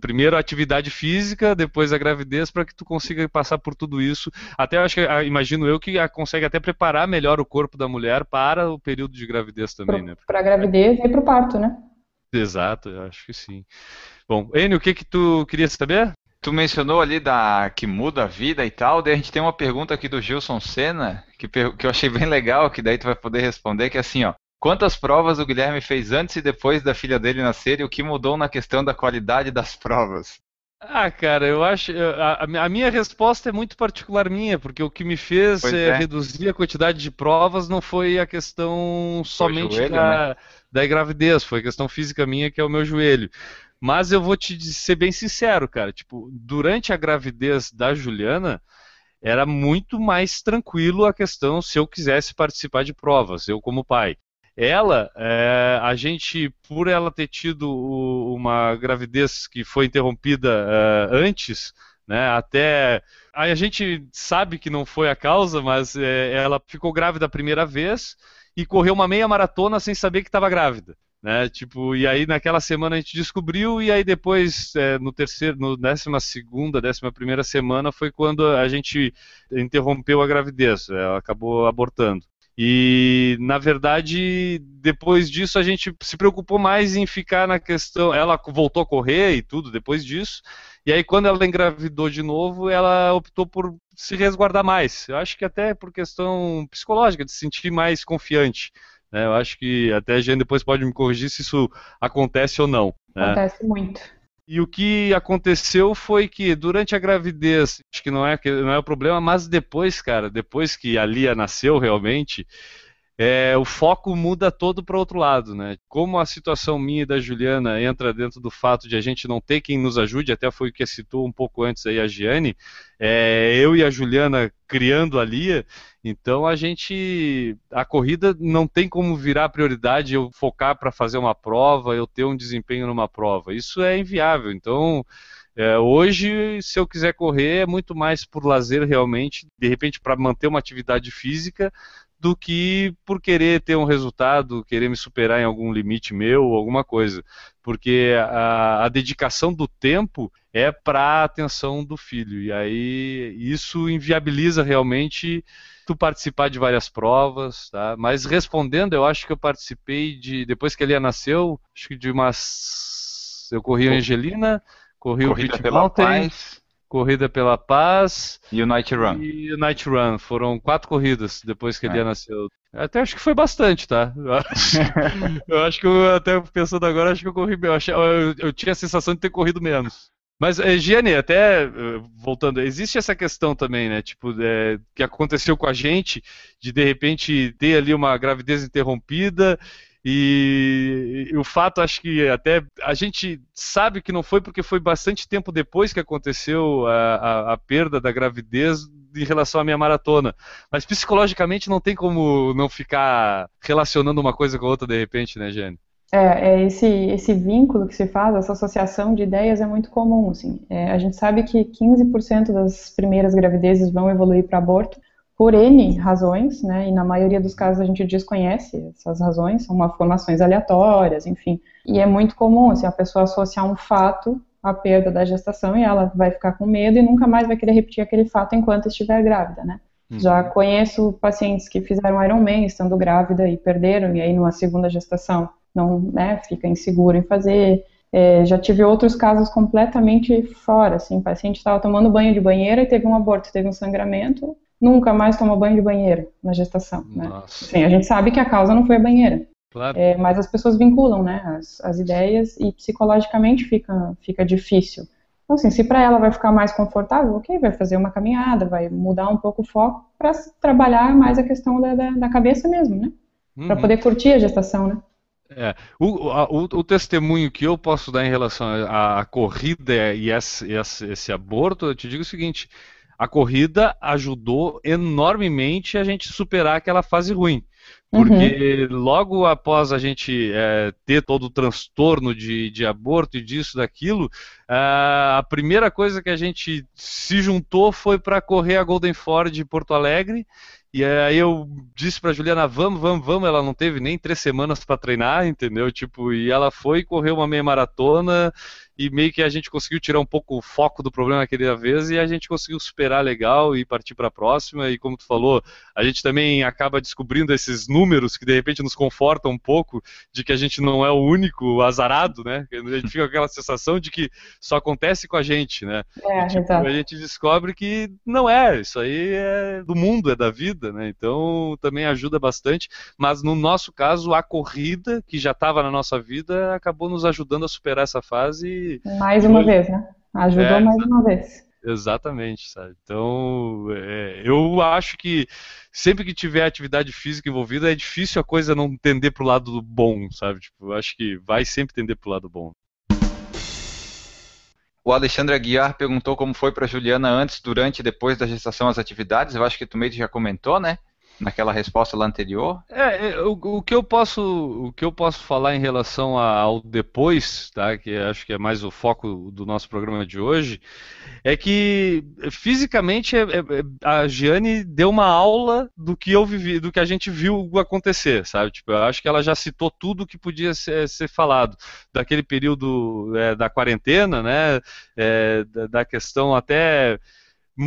Primeiro a atividade física, depois a gravidez, para que tu consiga passar por tudo isso. Até acho que imagino eu que consegue até preparar melhor o corpo da mulher para o período de gravidez também, pro, né? Para a gravidez e para o parto, né? Exato, eu acho que sim. Bom, Enio, o que que tu queria saber? Tu mencionou ali da que muda a vida e tal, daí a gente tem uma pergunta aqui do Gilson Senna, que, que eu achei bem legal, que daí tu vai poder responder, que é assim, ó. Quantas provas o Guilherme fez antes e depois da filha dele nascer e o que mudou na questão da qualidade das provas? Ah, cara, eu acho. A, a, minha resposta é muito particular minha, porque o que me fez é, é. reduzir a quantidade de provas não foi a questão somente joelho, da, né? da gravidez, foi a questão física minha, que é o meu joelho. Mas eu vou te ser bem sincero, cara. Tipo, durante a gravidez da Juliana, era muito mais tranquilo a questão se eu quisesse participar de provas, eu como pai. Ela, é, a gente, por ela ter tido uma gravidez que foi interrompida é, antes, né, até a gente sabe que não foi a causa, mas é, ela ficou grávida a primeira vez e correu uma meia maratona sem saber que estava grávida. Né? Tipo, e aí naquela semana a gente descobriu, e aí depois, é, no terceiro, no décima segunda, décima primeira semana, foi quando a gente interrompeu a gravidez, ela acabou abortando. E, na verdade, depois disso a gente se preocupou mais em ficar na questão. Ela voltou a correr e tudo depois disso. E aí, quando ela engravidou de novo, ela optou por se resguardar mais. Eu acho que até por questão psicológica, de se sentir mais confiante. Né? Eu acho que até a gente depois pode me corrigir se isso acontece ou não. Né? Acontece muito. E o que aconteceu foi que durante a gravidez, acho que não é, não é o problema, mas depois, cara, depois que a Lia nasceu realmente, é, o foco muda todo para outro lado, né? Como a situação minha e da Juliana entra dentro do fato de a gente não ter quem nos ajude, até foi o que citou um pouco antes aí a Giane, é, eu e a Juliana criando a Lia, então a gente, a corrida não tem como virar prioridade, eu focar para fazer uma prova, eu ter um desempenho numa prova, isso é inviável, então... É, hoje, se eu quiser correr, é muito mais por lazer realmente, de repente para manter uma atividade física, do que por querer ter um resultado, querer me superar em algum limite meu, alguma coisa. Porque a, a dedicação do tempo é para a atenção do filho. E aí isso inviabiliza realmente tu participar de várias provas, tá? Mas respondendo, eu acho que eu participei de depois que a Lia nasceu, acho que de umas eu corri a Angelina, corri Corrida o Hit Mountain, Paz. Corrida pela Paz. E o Night Run. E o Night Run. Foram quatro corridas depois que é. ele nasceu. Até acho que foi bastante, tá? Eu acho, eu acho que eu, até pensando agora, acho que eu corri eu, achei, eu, eu, tinha a sensação de ter corrido menos. Mas, é, Giane, até eh, voltando, existe essa questão também, né? Tipo, é, que aconteceu com a gente, de de repente ter ali uma gravidez interrompida e, e, o fato, acho que até a gente sabe que não foi porque foi bastante tempo depois que aconteceu a, a, a, perda da gravidez em relação à minha maratona. Mas psicologicamente não tem como não ficar relacionando uma coisa com a outra de repente, né, Jane? É, é esse, esse vínculo que se faz, essa associação de ideias é muito comum. Assim. É, a gente sabe que 15% das primeiras gravidezes vão evoluir para aborto, por N razões, né, e na maioria dos casos a gente desconhece essas razões, são malformações aleatórias, enfim. E é muito comum, assim, a pessoa associar um fato à perda da gestação e ela vai ficar com medo e nunca mais vai querer repetir aquele fato enquanto estiver grávida, né. Uhum. Já conheço pacientes que fizeram Ironman estando grávida e perderam, e aí numa segunda gestação não, né, fica inseguro em fazer. É, já tive outros casos completamente fora, assim, o paciente estava tomando banho de banheira e teve um aborto, teve um sangramento, nunca mais toma banho de banheiro na gestação. Né? Sim, a gente sabe que a causa não foi a banheira. Claro. É, mas as pessoas vinculam né, as, as ideias e psicologicamente fica, fica difícil. Então, assim, se para ela vai ficar mais confortável, ok, vai fazer uma caminhada, vai mudar um pouco o foco para trabalhar mais a questão da, da, da cabeça mesmo, né? Uhum. Para poder curtir a gestação, né? É, o, a, o, o, testemunho que eu posso dar em relação à, à corrida e esse, esse, esse aborto, eu te digo o seguinte: a corrida ajudou enormemente a gente superar aquela fase ruim. Porque uhum. logo após a gente é, ter todo o transtorno de, de aborto e disso, daquilo, a primeira coisa que a gente se juntou foi para correr a Golden Ford de Porto Alegre. E aí eu disse para Juliana, vamos, vamos, vamos. Ela não teve nem três semanas para treinar, entendeu? Tipo, e ela foi correr uma meia maratona e meio que a gente conseguiu tirar um pouco o foco do problema naquela vez e a gente conseguiu superar legal e partir para a próxima. E como tu falou, a gente também acaba descobrindo esses números que de repente nos confortam um pouco de que a gente não é o único azarado, né? A gente fica com aquela sensação de que só acontece com a gente, né? É, e, tipo, a gente descobre que não é, isso aí é do mundo, é da vida, né? Então também ajuda bastante, mas no nosso caso a corrida que já estava na nossa vida acabou nos ajudando a superar essa fase mais uma vez, né? Ajudou é, mais uma vez. Exatamente, sabe? Então, é, eu acho que sempre que tiver atividade física envolvida, é difícil a coisa não tender pro lado bom, sabe? Tipo, eu acho que vai sempre tender pro lado bom. O Alexandre Aguiar perguntou como foi para Juliana antes, durante e depois da gestação as atividades. Eu acho que tu meio já comentou, né? Naquela resposta lá anterior? É, é, o, o, que eu posso, o que eu posso falar em relação ao depois, tá? Que acho que é mais o foco do nosso programa de hoje, é que fisicamente é, é, é, a Giane deu uma aula do que eu vivi, do que a gente viu acontecer, sabe? Tipo, eu acho que ela já citou tudo que podia ser, ser falado daquele período é, da quarentena, né? Da, da questão até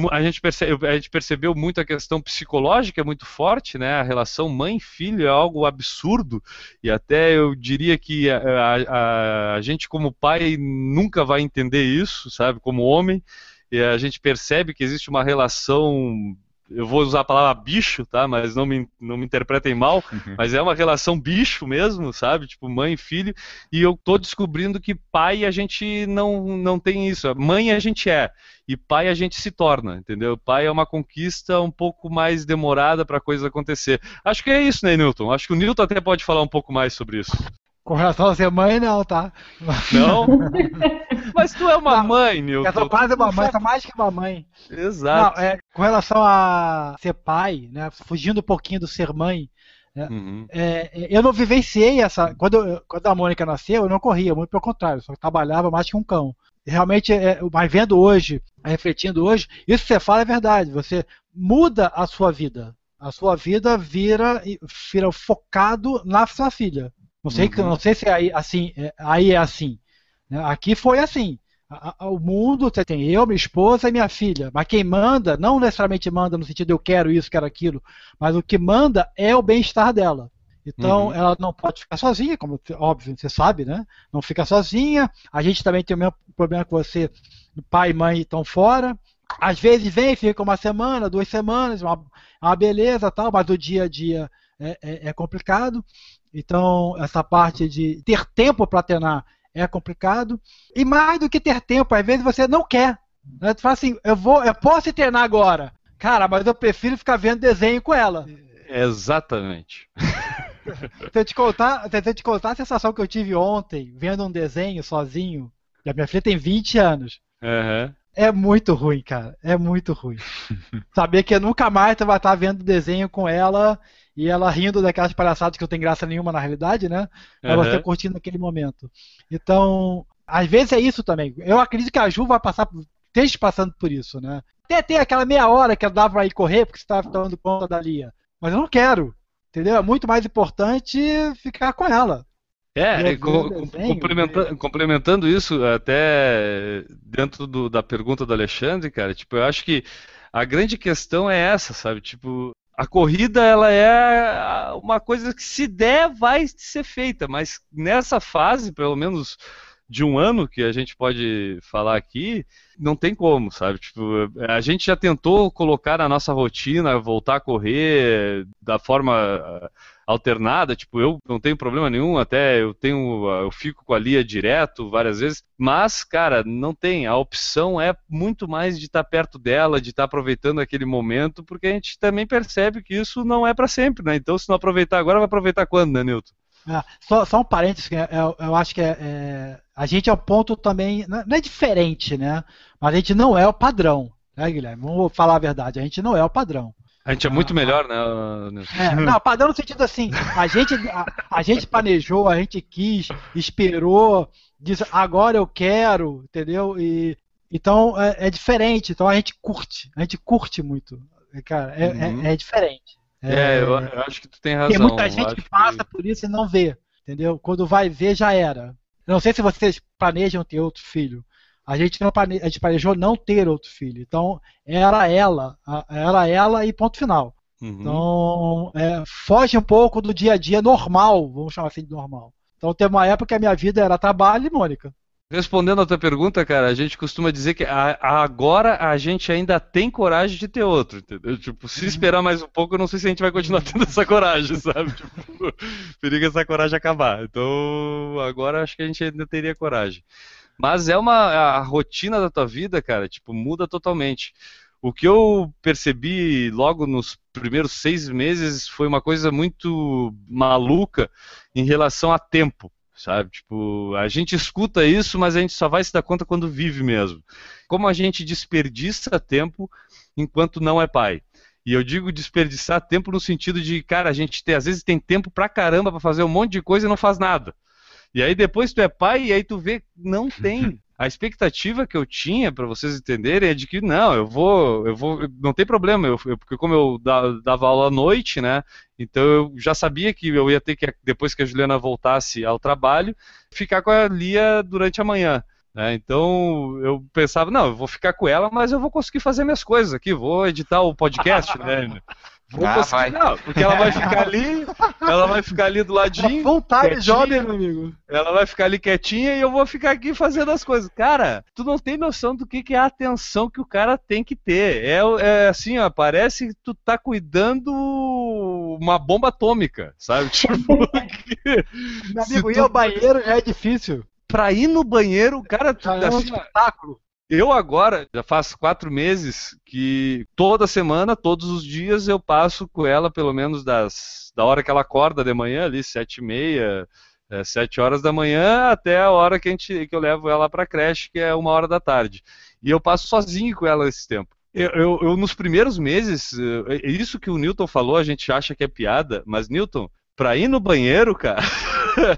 a gente, percebe, a gente percebeu muito a questão psicológica muito forte, né? A relação mãe-filho é algo absurdo e até eu diria que a, a, a, gente como pai nunca vai entender isso, sabe? Como homem e a gente percebe que existe uma relação eu vou usar a palavra bicho, tá? Mas não me, não me interpretem mal, uhum. mas é uma relação bicho mesmo, sabe? Tipo, mãe e filho, e eu tô descobrindo que pai a gente não, não tem isso. Mãe a gente é, e pai a gente se torna, entendeu? Pai é uma conquista um pouco mais demorada para a coisa acontecer. Acho que é isso, né, Newton? Acho que o Newton até pode falar um pouco mais sobre isso. Com relação a ser mãe, não, tá? Não? Mas tu é uma não, mãe, Nilton. Eu sou quase uma mãe, sou mais que uma mãe. Exato. Não, é, com relação a ser pai, né, fugindo um pouquinho do ser mãe, né, uhum. é, é eu não vivenciei essa. Quando, quando a Mônica nasceu, eu não corria, muito pelo contrário, só trabalhava mais que um cão. Realmente, é, mas vendo hoje, refletindo hoje, isso que você fala é verdade. Você muda a sua vida. A sua vida vira, vira focado na sua filha. Não sei, uhum. não sei se é aí, assim, é, aí é assim. Né? Aqui foi assim. O mundo, você tem eu, minha esposa e minha filha. Mas quem manda, não necessariamente manda no sentido eu quero isso, quero aquilo, mas o que manda é o bem-estar dela. Então uhum. ela não pode ficar sozinha, como óbvio, você sabe, né? Não fica sozinha. A gente também tem o mesmo problema que você, pai e mãe estão fora. Às vezes vem, fica uma semana, duas semanas, uma, uma beleza tal, mas o dia a dia é, é, é complicado. Então, essa parte de ter tempo para treinar é complicado. E mais do que ter tempo, às vezes você não quer. Né? Tu fala assim, eu vou, eu posso treinar agora. Cara, mas eu prefiro ficar vendo desenho com ela. Exatamente. Se eu te contar, se eu te contar a sensação que eu tive ontem, vendo um desenho sozinho, e a minha filha tem 20 anos. Uhum. É muito ruim, cara. É muito ruim. Saber que nunca mais tu vai estar vendo desenho com ela e ela rindo daquelas palhaçadas que não tem graça nenhuma na realidade, né? Pra uhum. você curtindo aquele momento. Então, às vezes é isso também. Eu acredito que a Ju vai passar, esteja passando por isso, né? Até tem aquela meia hora que ela dava pra ir correr porque você estava tomando conta da Lia. Mas eu não quero. Entendeu? É muito mais importante ficar com ela. É, co complementando, complementando, isso, até dentro do, da pergunta do Alexandre, cara, tipo, eu acho que a grande questão é essa, sabe? Tipo, a corrida ela é uma coisa que se der vai ser feita, mas nessa fase, pelo menos de um ano que a gente pode falar aqui, não tem como, sabe? Tipo, a gente já tentou colocar na nossa rotina, voltar a correr da forma alternada, tipo, eu não tenho problema nenhum, até eu tenho, eu fico com a Lia direto várias vezes, mas, cara, não tem, a opção é muito mais de estar perto dela, de estar aproveitando aquele momento, porque a gente também percebe que isso não é para sempre, né? Então, se não aproveitar agora, vai aproveitar quando, né, Nilton? É, só, só, um parênteses, eu, é, eu acho que é, é, a gente é um ponto também, não é diferente, né? Mas a gente não é o padrão, né, Guilherme? Vamos falar a verdade, a gente não é o padrão. A gente é muito melhor, né? É, não, padrão no sentido assim, a gente, a, a, gente planejou, a gente quis, esperou, disse, agora eu quero, entendeu? E, então é, é diferente, então a gente curte, a gente curte muito. Cara, é, é uhum. é, é diferente. É, eu, eu, acho que tu tem razão. Tem muita gente que passa que... por isso e não vê, entendeu? Quando vai ver, já era. Não sei se vocês planejam ter outro filho, a gente não plane... a gente planejou não ter outro filho. Então, era ela, era ela e ponto final. Uhum. Então, é, foge um pouco do dia a dia normal, vamos chamar assim de normal. Então, teve uma época que a minha vida era trabalho e Mônica. Respondendo a tua pergunta, cara, a gente costuma dizer que a, a agora a gente ainda tem coragem de ter outro, entendeu? Tipo, se esperar mais um pouco, eu não sei se a gente vai continuar tendo essa coragem, sabe? Tipo, periga essa coragem acabar. Então, agora acho que a gente ainda teria coragem. Mas é uma a rotina da tua vida, cara, tipo, muda totalmente. O que eu percebi logo nos primeiros seis meses foi uma coisa muito maluca em relação a tempo, sabe? Tipo, a gente escuta isso, mas a gente só vai se dar conta quando vive mesmo. Como a gente desperdiça tempo enquanto não é pai. E eu digo desperdiçar tempo no sentido de, cara, a gente tem, às vezes tem tempo pra caramba pra fazer um monte de coisa e não faz nada. E aí depois tu é pai e aí tu vê não tem. A expectativa que eu tinha, para vocês entenderem, é de que não, eu vou, eu vou, não tem problema, eu, eu, porque como eu dava aula à noite, né, então eu já sabia que eu ia ter que, depois que a Juliana voltasse ao trabalho, ficar com a Lia durante a manhã. Né? Então eu pensava, não, eu vou ficar com ela, mas eu vou conseguir fazer minhas coisas aqui, vou editar o podcast, né? Vou ah, conseguir, vai. não, porque ela vai ficar ali, ela vai ficar ali do ladinho. Full time job, meu amigo. Ela vai ficar ali quietinha e eu vou ficar aqui fazendo as coisas. Cara, tu não tem noção do que, que é a atenção que o cara tem que ter. É, é assim, ó, parece que tu tá cuidando uma bomba atômica, sabe? Tipo, meu amigo, ir ao banheiro já é difícil. Pra ir no banheiro, cara, tu, é um assim, espetáculo. Eu agora, já faz quatro meses que toda semana, todos os dias, eu passo com ela pelo menos das, da hora que ela acorda de manhã, ali, sete e meia, é, sete horas da manhã, até a hora que, a gente, que eu levo ela para a creche, que é uma hora da tarde. E eu passo sozinho com ela esse tempo. Eu, eu, eu, nos primeiros meses, é, é isso que o Newton falou, a gente acha que é piada, mas Newton, para ir no banheiro, cara,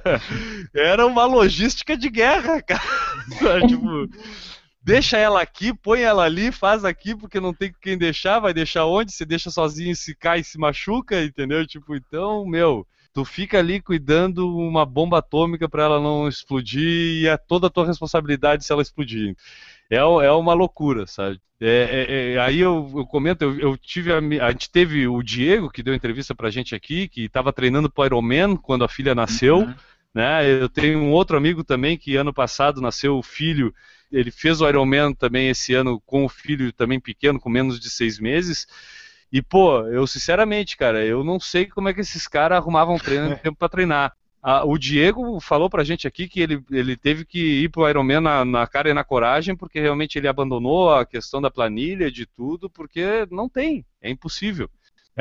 era uma logística de guerra, cara. tipo, deixa ela aqui, põe ela ali, faz aqui, porque não tem quem deixar, vai deixar onde? Você deixa sozinho, se cai, se machuca, entendeu? Tipo, então, meu, tu fica ali cuidando uma bomba atômica para ela não explodir e é toda a tua responsabilidade se ela explodir. É, é uma loucura, sabe? É, é, é, aí eu, eu comento, eu, eu, tive a, a, gente teve o Diego que deu entrevista pra gente aqui, que estava treinando pro Ironman quando a filha nasceu, uhum. né? Eu tenho um outro amigo também que ano passado nasceu o filho ele fez o Ironman também esse ano com o filho também pequeno, com menos de seis meses. E, pô, eu sinceramente, cara, eu não sei como é que esses caras arrumavam treino, tempo para treinar. Ah, o Diego falou pra gente aqui que ele, ele teve que ir pro Ironman na, na cara e na coragem, porque realmente ele abandonou a questão da planilha, de tudo, porque não tem, é impossível.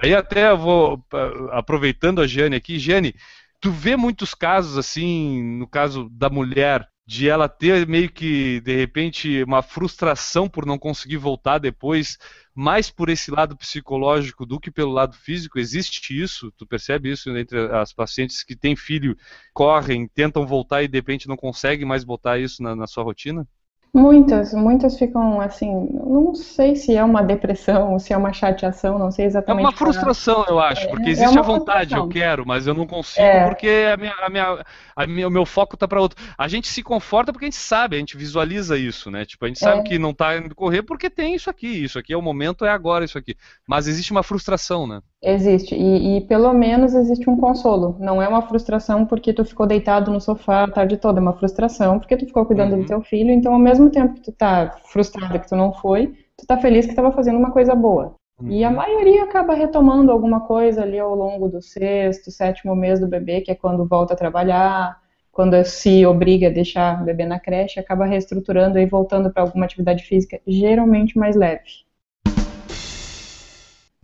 Aí até eu vou, aproveitando a Jane aqui, Jane, tu vê muitos casos assim, no caso da mulher, de ela ter meio que, de repente, uma frustração por não conseguir voltar depois, mais por esse lado psicológico do que pelo lado físico? Existe isso? Tu percebe isso entre as pacientes que têm filho, correm, tentam voltar e de repente não conseguem mais botar isso na, na sua rotina? Muitas, muitas ficam assim, não sei se é uma depressão, se é uma chateação, não sei exatamente. É uma frustração, eu acho, porque é, existe é a vontade, eu quero, mas eu não consigo é. porque a minha, a minha, a minha, o meu foco está para outro. A gente se conforta porque a gente sabe, a gente visualiza isso, né? Tipo, a gente sabe é. que não está indo correr porque tem isso aqui, isso aqui é o momento, é agora isso aqui. Mas existe uma frustração, né? Existe, e, e, pelo menos existe um consolo. Não é uma frustração porque tu ficou deitado no sofá a tarde toda, é uma frustração porque tu ficou cuidando uhum. do teu filho, então ao mesmo tempo que tu tá frustrado que tu não foi, tu tá feliz que estava fazendo uma coisa boa. Uhum. E a uhum. maioria acaba retomando alguma coisa ali ao longo do sexto, sétimo mês do bebê, que é quando volta a trabalhar, quando se obriga a deixar o bebê na creche, acaba reestruturando e voltando para alguma atividade física, geralmente mais leve.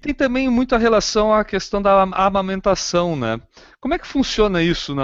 Tem também muita relação à questão da amamentação, né? Como é que funciona isso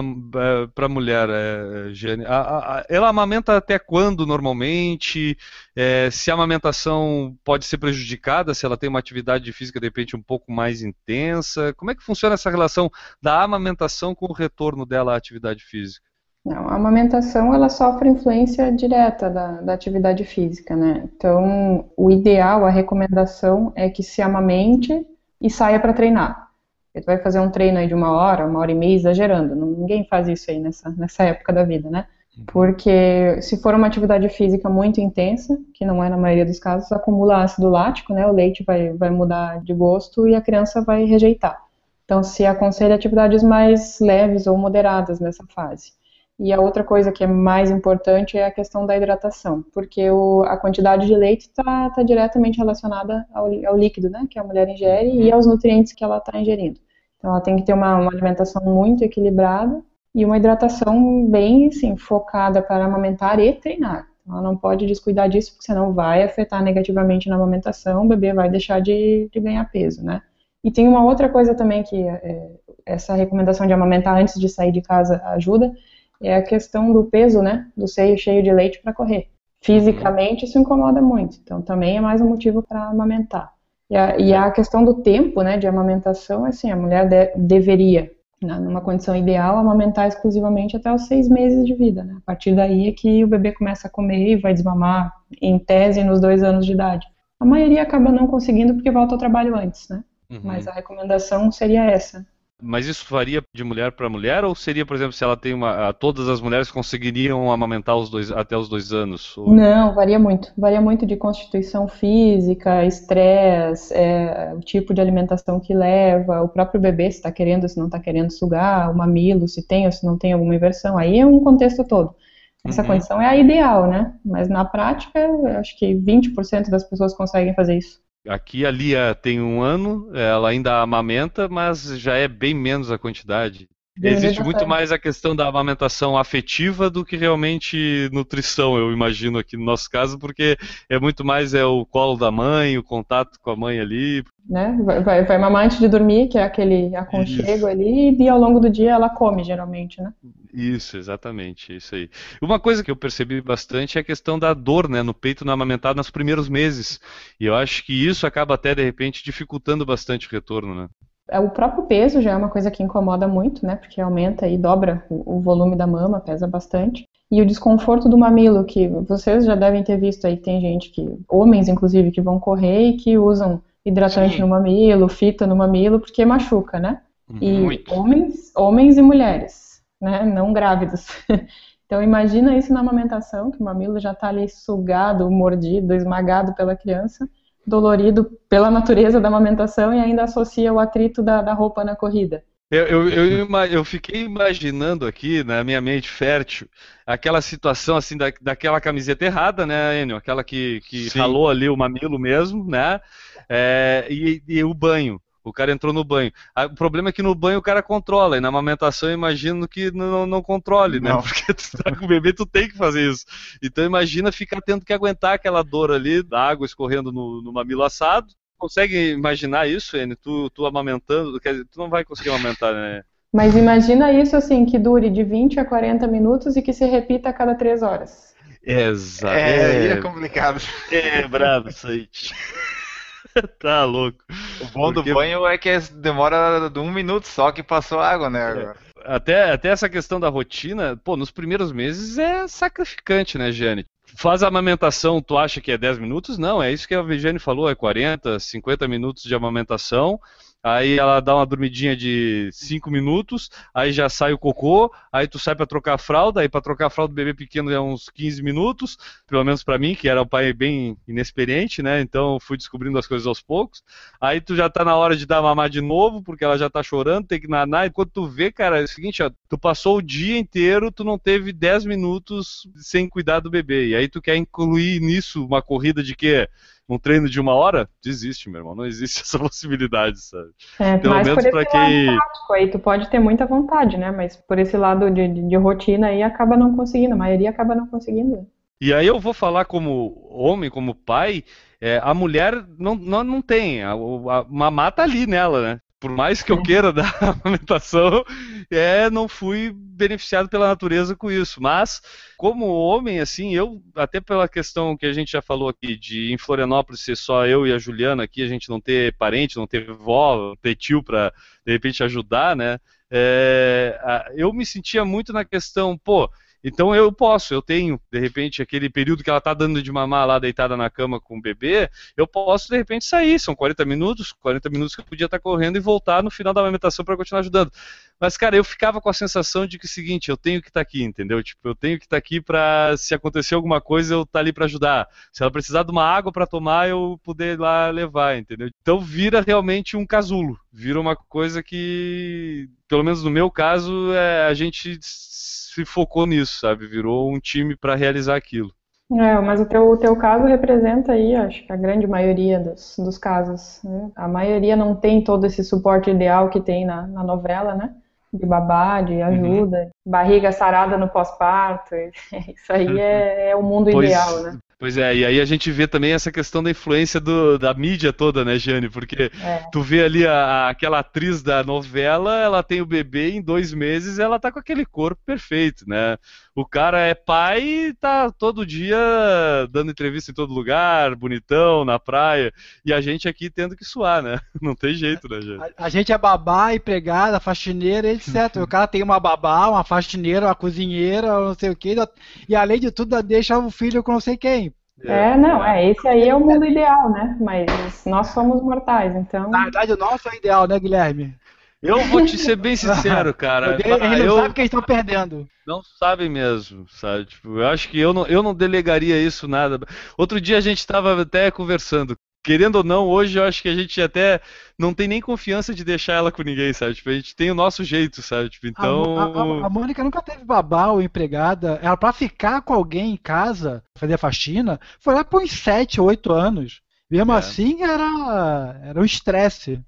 para a mulher, é? A, a, ela amamenta até quando normalmente? É, se a amamentação pode ser prejudicada se ela tem uma atividade física de repente um pouco mais intensa? Como é que funciona essa relação da amamentação com o retorno dela à atividade física? Não, a amamentação ela sofre influência direta da, da, atividade física, né? Então, o ideal, a recomendação é que se amamente e saia para treinar. Você vai fazer um treino aí de uma hora, uma hora e meia, exagerando. Ninguém faz isso aí nessa, nessa época da vida, né? Uhum. Porque se for uma atividade física muito intensa, que não é na maioria dos casos, acumula ácido lático, né? O leite vai, vai mudar de gosto e a criança vai rejeitar. Então, se aconselha atividades mais leves ou moderadas nessa fase. E a outra coisa que é mais importante é a questão da hidratação, porque o, a quantidade de leite está tá diretamente relacionada ao, ao, líquido né, que a mulher ingere e aos nutrientes que ela está ingerindo. Então ela tem que ter uma, uma alimentação muito equilibrada e uma hidratação bem assim, focada para amamentar e treinar. Ela não pode descuidar disso, porque senão vai afetar negativamente na amamentação, o bebê vai deixar de, de ganhar peso, né? E tem uma outra coisa também que é, essa recomendação de amamentar antes de sair de casa ajuda, é a questão do peso, né? Do seio cheio de leite para correr. Fisicamente isso incomoda muito, então também é mais um motivo para amamentar. E a, e a, questão do tempo, né, de amamentação, assim, a mulher de, deveria né, numa condição ideal, amamentar exclusivamente até os seis meses de vida. Né? A partir daí é que o bebê começa a comer e vai desmamar, em tese, nos dois anos de idade. A maioria acaba não conseguindo porque volta ao trabalho antes, né? Uhum. Mas a recomendação seria essa. Mas isso varia de mulher para mulher ou seria, por exemplo, se ela tem uma, todas as mulheres conseguiriam amamentar os dois até os dois anos? Ou... Não, varia muito. Varia muito de constituição física, estresse, é, o tipo de alimentação que leva, o próprio bebê se está querendo, se não está querendo sugar, o mamilo, se tem ou se não tem alguma inversão. Aí é um contexto todo. Essa uhum. condição é a ideal, né? Mas na prática, acho que 20% das pessoas conseguem fazer isso. Aqui a Lia tem um ano, ela ainda amamenta, mas já é bem menos a quantidade. Existe muito mais a questão da amamentação afetiva do que realmente nutrição, eu imagino aqui no nosso caso, porque é muito mais é o colo da mãe, o contato com a mãe ali. Né? Vai, vai, mamar antes de dormir, que é aquele aconchego Isso. ali, e ao longo do dia ela come, geralmente, né? Isso, exatamente, isso aí. Uma coisa que eu percebi bastante é a questão da dor, né, no peito na amamentada nos primeiros meses. E eu acho que isso acaba até, de repente, dificultando bastante o retorno, né? É, o próprio peso já é uma coisa que incomoda muito, né? Porque aumenta e dobra o, volume da mama, pesa bastante. E o desconforto do mamilo, que vocês já devem ter visto aí, tem gente que, homens inclusive, que vão correr e que usam hidratante Sim. no mamilo, fita no mamilo, porque machuca, né? Uhum. E muito. homens, homens e mulheres, né? Não grávidos. Então imagina isso na amamentação, que o mamilo já está ali sugado, mordido, esmagado pela criança dolorido pela natureza da amamentação e ainda associa o atrito da, da roupa na corrida. Eu, eu, eu, eu, fiquei imaginando aqui, na minha mente fértil, aquela situação assim, da, daquela camiseta errada, né, Enio? Aquela que, que ralou ali o mamilo mesmo, né? É, e, e o banho. O cara entrou no banho. O problema é que no banho o cara controla, e na amamentação eu imagino que não, não controle, né? Não. Porque tu tá com o bebê, tu tem que fazer isso. Então imagina ficar tendo que aguentar aquela dor ali, da água escorrendo no, no mamilo assado. Consegue imaginar isso, N? Tu, tu amamentando, quer dizer, tu não vai conseguir amamentar, né? Mas imagina isso assim, que dure de 20 a 40 minutos e que se repita a cada 3 horas. Exato. É, é complicado. É brabo isso aí. tá louco. O bom Porque... do banho é que demora de um minuto só que passou água, né? Agora. Até, até essa questão da rotina, pô, nos primeiros meses é sacrificante, né, Jane? Faz a amamentação, tu acha que é 10 minutos? Não, é isso que a Vigiane falou, é 40, 50 minutos de amamentação aí ela dá uma dormidinha de 5 minutos, aí já sai o cocô, aí tu sai para trocar a fralda, aí para trocar a fralda do bebê pequeno é uns 15 minutos, pelo menos para mim, que era um pai bem inexperiente, né? Então fui descobrindo as coisas aos poucos. Aí tu já tá na hora de dar mamar de novo, porque ela já tá chorando, tem que nanar, e quando tu vê, cara, é o seguinte, ó, tu passou o dia inteiro, tu não teve 10 minutos sem cuidar do bebê. E aí tu quer incluir nisso uma corrida de quê? Um treino de uma hora, desiste, meu irmão. Não existe essa possibilidade, sabe? É, Pelo menos para quem. Prático, aí tu pode ter muita vontade, né? Mas por esse lado de, de, de, rotina aí acaba não conseguindo, a maioria acaba não conseguindo. E aí eu vou falar como homem, como pai, é, a mulher não, não, não tem, a, a mamá tá ali nela, né? Por mais que eu queira dar amamentação, é, não fui beneficiado pela natureza com isso. Mas, como homem, assim, eu, até pela questão que a gente já falou aqui, de em Florianópolis ser só eu e a Juliana aqui, a gente não ter parente, não ter vó, não ter tio para, de repente, ajudar, né? É, eu me sentia muito na questão, pô, então eu posso, eu tenho, de repente, aquele período que ela está dando de mamar lá deitada na cama com o bebê, eu posso, de repente, sair. São 40 minutos, 40 minutos que eu podia estar tá correndo e voltar no final da amamentação para continuar ajudando. Mas, cara, eu ficava com a sensação de que é o seguinte, eu tenho que estar tá aqui, entendeu? Tipo, eu tenho que estar tá aqui para, se acontecer alguma coisa, eu estar tá ali para ajudar. Se ela precisar de uma água para tomar, eu poder ir lá levar, entendeu? Então vira realmente um casulo. Vira uma coisa que, pelo menos no meu caso, é, a gente se focou nisso, sabe? Virou um time para realizar aquilo. É, mas o teu, o teu caso representa aí, acho que a grande maioria dos, dos casos. Né? A maioria não tem todo esse suporte ideal que tem na, na novela, né? De babá, de uhum. ajuda, uhum. barriga sarada no pós-parto. Isso aí é, é o mundo pois, ideal, né? Pois é, e aí a gente vê também essa questão da influência do, da mídia toda, né, Jane? Porque é. tu vê ali a, aquela atriz da novela, ela tem o bebê em dois meses ela tá com aquele corpo perfeito, né? O cara é pai e tá todo dia dando entrevista em todo lugar, bonitão, na praia, e a gente aqui tendo que suar, né? Não tem jeito, né, gente? A, a gente é babá, empregada, faxineira, etc. o cara tem uma babá, uma faxineira, uma cozinheira, não sei o quê, e além de tudo deixa o filho com não sei quem. É, não, é, esse aí é o mundo ideal, né? Mas nós somos mortais, então. Na verdade, o nosso é o ideal, né, Guilherme? Eu vou te ser bem sincero, cara. Ele não eu... sabe que eles estão perdendo. Não sabe mesmo, sabe? Tipo, eu acho que eu não, eu não delegaria isso nada. Outro dia a gente estava até conversando querendo ou não, hoje eu acho que a gente até não tem nem confiança de deixar ela com ninguém, sabe? Tipo, a gente tem o nosso jeito, sabe? Tipo, então. A, a, a Mônica nunca teve babá ou empregada. Ela, pra ficar com alguém em casa, fazer a faxina, foi lá por uns 7, 8 anos. Mesmo é. assim, era, era um estresse.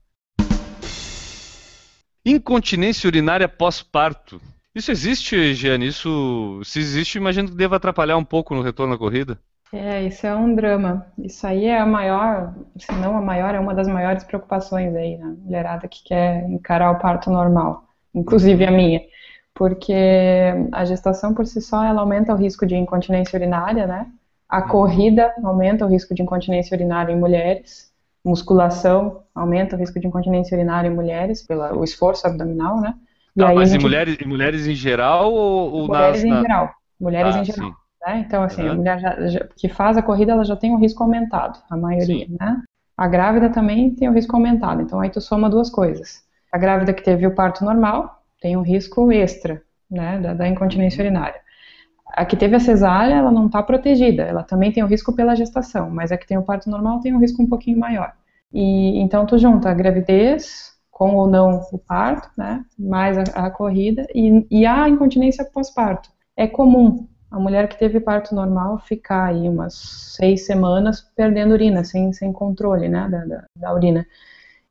Incontinência urinária pós-parto. Isso existe, Giane? Isso, se existe, imagino que deva atrapalhar um pouco no retorno à corrida. É, isso é um drama. Isso aí é a maior, se não a maior, é uma das maiores preocupações aí na mulherada que quer encarar o parto normal, inclusive a minha, porque a gestação por si só ela aumenta o risco de incontinência urinária, né? A corrida aumenta o risco de incontinência urinária em mulheres, musculação aumenta o risco de incontinência urinária em mulheres pelo esforço abdominal, né? E tá, mas gente... em, mulheres, em mulheres em geral ou, ou mulheres nas, em na... geral? Mulheres ah, em geral. Sim. Né? Então, assim, uhum. a mulher já, já, que faz a corrida, ela já tem um risco aumentado, a maioria, Sim. né? A grávida também tem o um risco aumentado, então aí tu soma duas coisas. A grávida que teve o parto normal tem um risco extra, né, da, da incontinência uhum. urinária. A que teve a cesárea, ela não está protegida, ela também tem o risco pela gestação, mas a que tem o parto normal tem um risco um pouquinho maior. E então tu junta a gravidez com ou não o parto, né, mais a, a corrida e, e a incontinência pós-parto. É comum, a mulher que teve parto normal ficar aí umas seis semanas perdendo urina, sem, sem controle, né, da, da, da urina.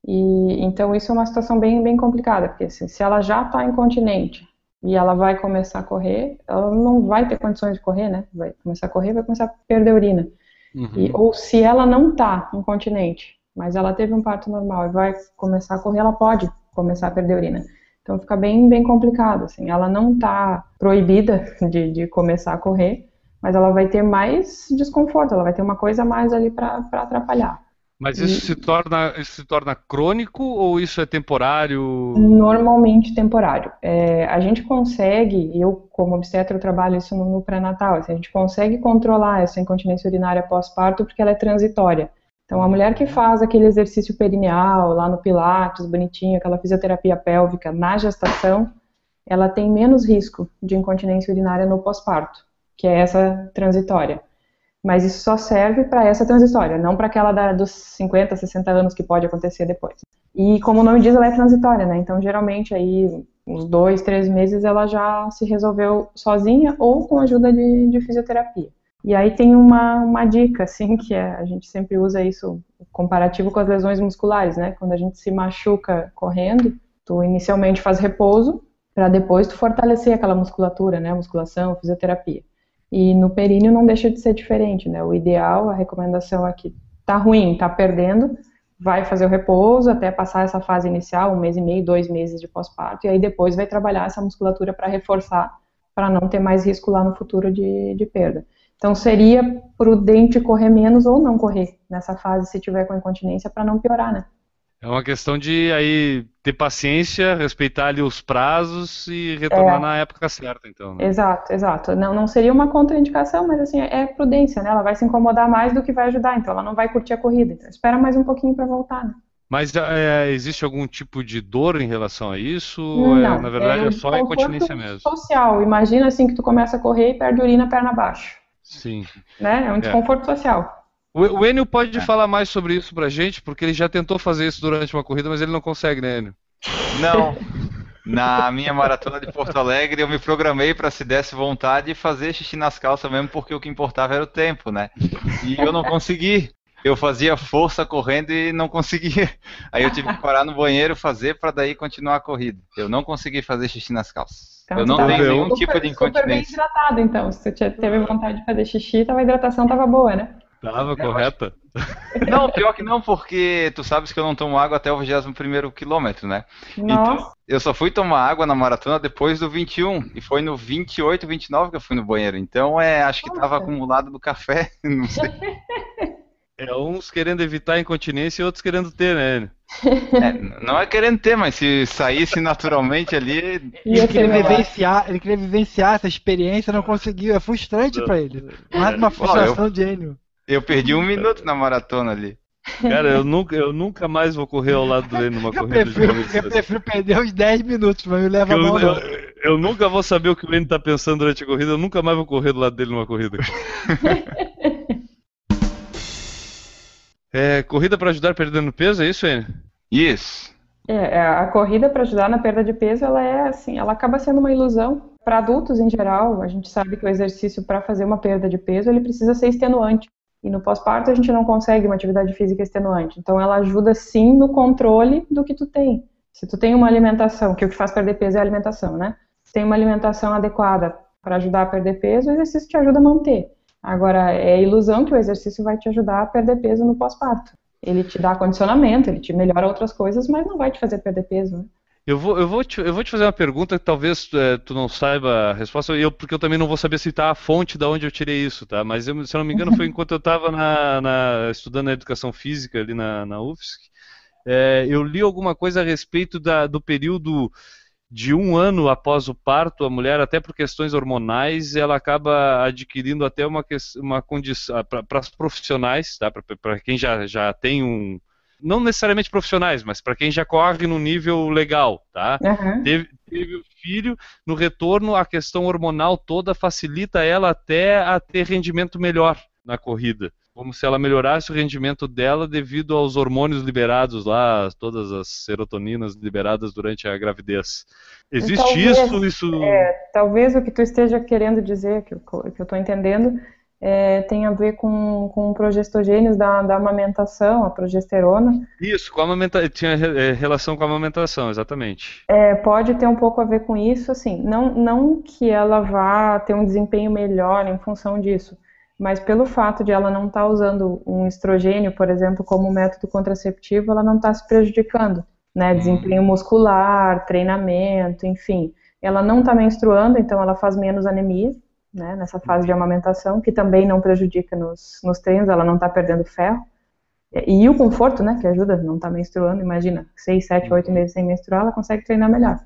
E, então isso é uma situação bem, bem complicada, porque assim, se ela já está incontinente e ela vai começar a correr, ela não vai ter condições de correr, né, vai começar a correr vai começar a perder urina. Uhum. E, ou se ela não está incontinente, mas ela teve um parto normal e vai começar a correr, ela pode começar a perder urina. Então fica bem, bem complicado, assim. Ela não está proibida de, de começar a correr, mas ela vai ter mais desconforto, ela vai ter uma coisa a mais ali para atrapalhar. Mas isso, e... se torna, isso se torna crônico ou isso é temporário? Normalmente temporário. É, a gente consegue, eu como obstetra eu trabalho isso no, no pré-natal, assim, a gente consegue controlar essa incontinência urinária pós-parto porque ela é transitória. Então, a mulher que faz aquele exercício perineal lá no Pilates, bonitinho, aquela fisioterapia pélvica na gestação, ela tem menos risco de incontinência urinária no pós-parto, que é essa transitória. Mas isso só serve para essa transitória, não para aquela da, dos 50, 60 anos que pode acontecer depois. E como o nome diz, ela é transitória, né? Então, geralmente, aí, uns dois, três meses, ela já se resolveu sozinha ou com ajuda de, de fisioterapia. E aí tem uma, uma dica, assim, que é, a gente sempre usa isso comparativo com as lesões musculares, né? Quando a gente se machuca correndo, tu inicialmente faz repouso, para depois tu fortalecer aquela musculatura, né? Musculação, fisioterapia. E no períneo não deixa de ser diferente, né? O ideal, a recomendação é que tá ruim, tá perdendo, vai fazer o repouso até passar essa fase inicial, um mês e meio, dois meses de pós-parto, e aí depois vai trabalhar essa musculatura para reforçar, para não ter mais risco lá no futuro de, de perda. Então seria prudente correr menos ou não correr nessa fase se tiver com incontinência para não piorar, né? É uma questão de aí ter paciência, respeitar ali os prazos e retornar é, na época certa, então. Né? Exato, exato. Não, não seria uma contraindicação, mas assim, é prudência, né? Ela vai se incomodar mais do que vai ajudar, então ela não vai curtir a corrida. Então espera mais um pouquinho para voltar, né? Mas é, existe algum tipo de dor em relação a isso? Não, é, na verdade é, é só a incontinência mesmo? social. Imagina assim que tu começa a correr e perde urina perna abaixo. Sim. Né? É um é. desconforto é. social. O, Enio pode é. falar mais sobre isso pra gente, porque ele já tentou fazer isso durante uma corrida, mas ele não consegue, né, Enio? Não. Na minha maratona de Porto Alegre, eu me programei para se desse vontade fazer xixi nas calças mesmo, porque o que importava era o tempo, né? E eu não consegui. eu fazia força correndo e não conseguia. Aí eu tive que parar no banheiro fazer para daí continuar a corrida. Eu não consegui fazer xixi nas calças. Então, eu não tenho nenhum super, tipo de incontinência. Super bem hidratado, então. Se você teve vontade de fazer xixi, a hidratação tava boa, né? Tava correta. Não, pior que não, porque tu sabes que eu não tomo água até o 21 quilômetro, né? Nossa. Então, eu só fui tomar água na maratona depois do 21. E foi no 28, 29 que eu fui no banheiro. Então, é, acho que tava acumulado do café, não sei. É uns querendo evitar a incontinência e outros querendo ter, né? É, não é querendo ter, mas se saísse naturalmente ali. Ele queria, vivenciar, ele queria vivenciar essa experiência, não conseguiu. É frustrante para ele. Mais uma frustração de Enio. Eu perdi um minuto na maratona ali. Cara, eu nunca, eu nunca mais vou correr ao lado dele numa eu corrida prefiro, de Eu prefiro perder uns 10 minutos, mas me leva eu, mal. Eu, eu, nunca vou saber o que o Enio tá pensando durante a corrida, eu nunca mais vou correr do lado dele numa corrida. é, corrida para ajudar perdendo peso, é isso, Enio? Isso. É, é, a corrida para ajudar na perda de peso, ela é assim, ela acaba sendo uma ilusão. Para adultos em geral, a gente sabe que o exercício para fazer uma perda de peso, ele precisa ser extenuante. E no pós-parto a gente não consegue uma atividade física extenuante. Então ela ajuda sim no controle do que tu tem. Se tu tem uma alimentação, que o que faz perder peso é a alimentação, né? Se tem uma alimentação adequada para ajudar a perder peso, o exercício te ajuda a manter. Agora, é ilusão que o exercício vai te ajudar a perder peso no pós-parto. Ele te dá condicionamento, ele te melhora outras coisas, mas não vai te fazer perder peso, né? Eu vou, eu, vou te, eu vou te fazer uma pergunta que talvez é, tu não saiba a resposta, eu, porque eu também não vou saber citar a fonte da onde eu tirei isso, tá? Mas eu, se eu não me engano foi enquanto eu estava estudando a educação física ali na, na UFSC. É, eu li alguma coisa a respeito da, do período de um ano após o parto, a mulher, até por questões hormonais, ela acaba adquirindo até uma, uma condição, para os profissionais, tá? para quem já, já tem um, não necessariamente profissionais, mas para quem já corre no nível legal, tá? Uhum. Teve, teve o filho, no retorno a questão hormonal toda facilita ela até a ter rendimento melhor na corrida. Como se ela melhorasse o rendimento dela devido aos hormônios liberados lá, todas as serotoninas liberadas durante a gravidez. Existe talvez, isso? isso... É, talvez o que tu esteja querendo dizer, que eu estou entendendo, é, tem a ver com, com progestogênios da, da amamentação, a progesterona. Isso, com a amamenta... tinha é, relação com a amamentação, exatamente. É, pode ter um pouco a ver com isso, assim, não, não que ela vá ter um desempenho melhor em função disso, mas pelo fato de ela não estar tá usando um estrogênio, por exemplo, como método contraceptivo, ela não está se prejudicando, né, uhum. desempenho muscular, treinamento, enfim. Ela não está menstruando, então ela faz menos anemia, né, nessa fase de amamentação, que também não prejudica nos, nos treinos, ela não está perdendo ferro. E, e, o conforto, né, que ajuda, não está menstruando, imagina, 6, 7, 8 meses sem menstruar, ela consegue treinar melhor.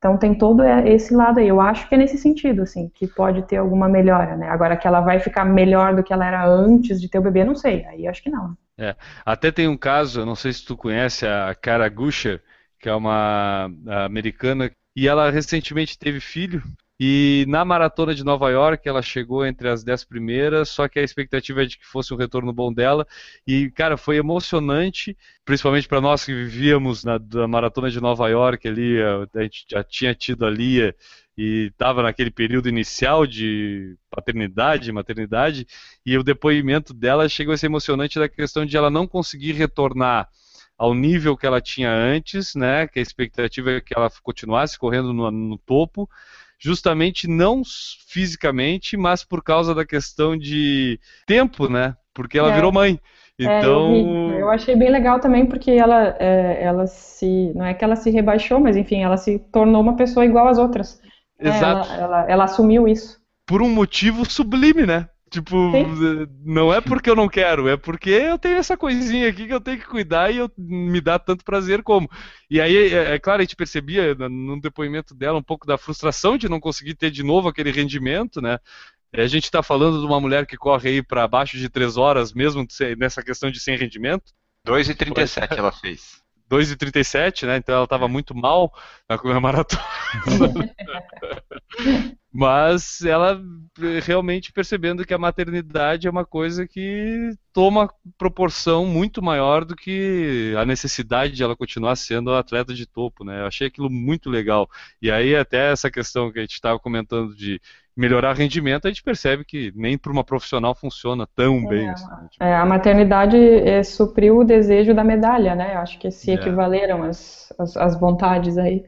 Então tem todo esse lado aí. Eu acho que é nesse sentido, assim, que pode ter alguma melhora, né? Agora que ela vai ficar melhor do que ela era antes de ter o bebê, não sei. Aí acho que não. É. Até tem um caso, eu não sei se tu conhece a Cara Gusher, que é uma americana, e ela recentemente teve filho, e na maratona de Nova York, ela chegou entre as dez primeiras, só que a expectativa é de que fosse um retorno bom dela. E, cara, foi emocionante, principalmente para nós que vivíamos na, na, maratona de Nova York ali, a gente já tinha tido a Lia e estava naquele período inicial de paternidade, maternidade, e o depoimento dela chegou a ser emocionante da questão de ela não conseguir retornar ao nível que ela tinha antes, né? Que a expectativa é que ela continuasse correndo no, no topo justamente não fisicamente, mas por causa da questão de tempo, né? Porque ela é. virou mãe. Então. É, eu, eu, achei bem legal também porque ela, é, ela se. Não é que ela se rebaixou, mas enfim, ela se tornou uma pessoa igual às outras. É, Exato. Ela, ela, ela assumiu isso. Por um motivo sublime, né? Tipo, Sim. não é porque eu não quero, é porque eu tenho essa coisinha aqui que eu tenho que cuidar e eu, me dá tanto prazer como. E aí, é, é claro, a gente percebia no depoimento dela um pouco da frustração de não conseguir ter de novo aquele rendimento, né? A gente está falando de uma mulher que corre aí para abaixo de 3 horas, mesmo nessa questão de sem rendimento. 2,37 ela fez. 2,37, né? Então ela estava muito mal na maratona. Mas ela realmente percebendo que a maternidade é uma coisa que toma proporção muito maior do que a necessidade de ela continuar sendo atleta de topo, né? Eu achei aquilo muito legal. E aí até essa questão que a gente estava comentando de melhorar rendimento, a gente percebe que nem para uma profissional funciona tão é, bem. Assim, né? tipo... é, a maternidade é, supriu o desejo da medalha, né? Eu acho que se é. equivaleram as, as, as vontades aí.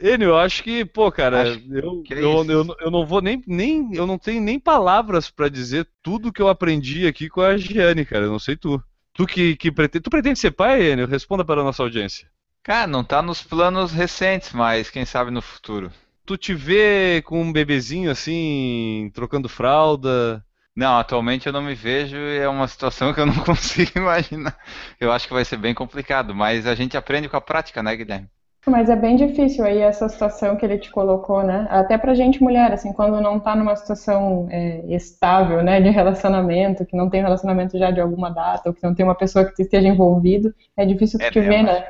Enio, eu acho que, pô, cara, eu, é eu, eu, eu, não vou nem, nem. Eu não tenho nem palavras para dizer tudo que eu aprendi aqui com a Giane, cara. Eu não sei tu. Tu que, que pretende. Tu pretende ser pai, Enio? Responda para a nossa audiência. Cara, não tá nos planos recentes, mas quem sabe no futuro. Tu te vê com um bebezinho assim, trocando fralda? Não, atualmente eu não me vejo e é uma situação que eu não consigo imaginar. Eu acho que vai ser bem complicado, mas a gente aprende com a prática, né, Guilherme? Mas é bem difícil aí essa situação que ele te colocou, né? Até pra gente mulher, assim, quando não tá numa situação é, estável, né, de relacionamento, que não tem relacionamento já de alguma data, ou que não tem uma pessoa que esteja envolvido, é difícil é te ver, né?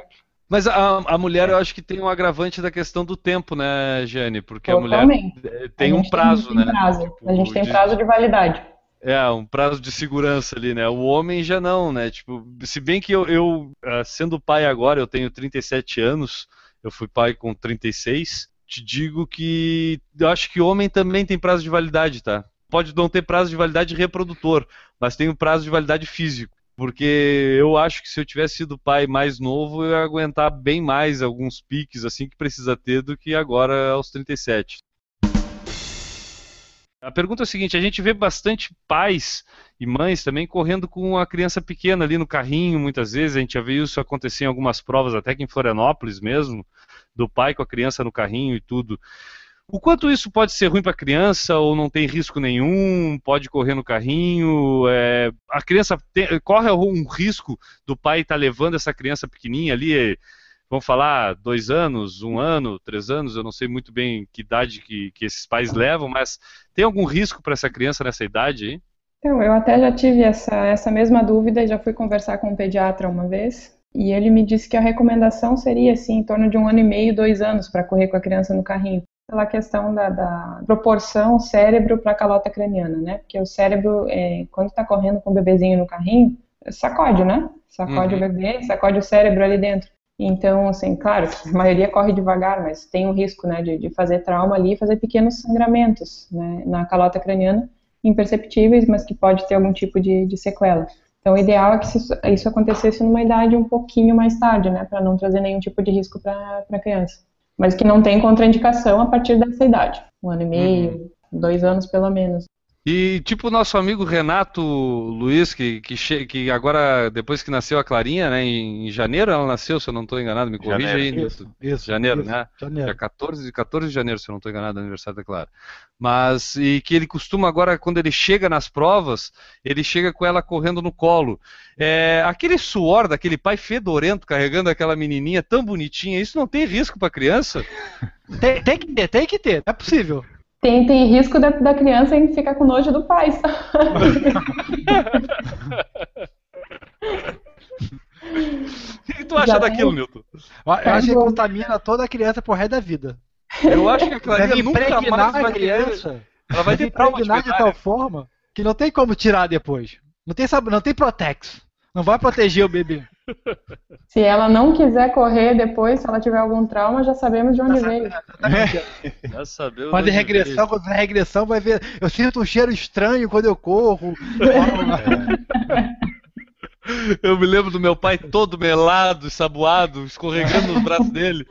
Mas a, a mulher, eu acho que tem um agravante da questão do tempo, né, Jane? Porque Totalmente. a mulher tem um prazo, tem né? Prazo. Tipo, a gente tem prazo de validade. É, um prazo de segurança ali, né? O homem já não, né? Tipo, se bem que eu, eu ah, sendo pai agora, eu tenho 37 anos, eu fui pai com 36, te digo que eu acho que homem também tem prazo de validade, tá? Pode não ter prazo de validade reprodutor, mas tem um prazo de validade físico. Porque eu acho que se eu tivesse sido pai mais novo, eu ia aguentar bem mais alguns piques assim que precisa ter do que agora aos 37. A pergunta é a seguinte: a gente vê bastante pais e mães também correndo com a criança pequena ali no carrinho, muitas vezes. A gente já viu isso acontecer em algumas provas, até que em Florianópolis mesmo, do pai com a criança no carrinho e tudo. O quanto isso pode ser ruim para a criança ou não tem risco nenhum, pode correr no carrinho, é, a criança tem, corre um risco do pai estar tá levando essa criança pequenininha ali, vamos falar, dois anos, um ano, três anos, eu não sei muito bem que idade que, que esses pais levam, mas tem algum risco para essa criança nessa idade? Então, eu até já tive essa, essa mesma dúvida e já fui conversar com um pediatra uma vez, e ele me disse que a recomendação seria, assim, em torno de um ano e meio, dois anos para correr com a criança no carrinho pela questão da, da proporção cérebro para calota craniana, né? Porque o cérebro, é, quando está correndo com o bebezinho no carrinho, sacode, né? Sacode uhum. o bebê, sacode o cérebro ali dentro. Então, assim, claro, a maioria corre devagar, mas tem o risco, né, de, de fazer trauma ali e fazer pequenos sangramentos, né, na calota craniana, imperceptíveis, mas que pode ter algum tipo de, de sequela. Então, o ideal é que isso, isso acontecesse numa idade um pouquinho mais tarde, né, para não trazer nenhum tipo de risco para a criança mas que não tem contraindicação a partir dessa idade, um ano e meio, uhum. dois anos pelo menos. E tipo o nosso amigo Renato Luiz, que, que, que, agora, depois que nasceu a Clarinha, né, em, em janeiro ela nasceu, se eu não estou enganado, me corrija aí. Isso, isso, janeiro, isso, né? Janeiro. 14, 14 de janeiro, se eu não estou enganado, é aniversário da Clara. Mas, e que ele costuma agora, quando ele chega nas provas, ele chega com ela correndo no colo. É, aquele suor daquele pai fedorento carregando aquela menininha tão bonitinha, isso não tem risco para criança? tem, tem que ter, tem que ter, é possível. Tem, tem risco da, da criança em ficar com nojo do pai. O que tu acha Já daquilo, Milton? Eu acho que contamina toda a criança por resto da vida. Eu acho que a Clarinha nunca mais vai criança. Ela vai ter impregnar de tal forma que não tem como tirar depois. Não tem, não tem Protex. Não vai proteger o bebê. Se ela não quiser correr depois, se ela tiver algum trauma, já sabemos de onde veio. É. Já sabemos. Quando regressão, quando regressão, vai ver. Eu sinto um cheiro estranho quando eu corro. É. Eu me lembro do meu pai todo melado, saboado, escorregando nos braços dele.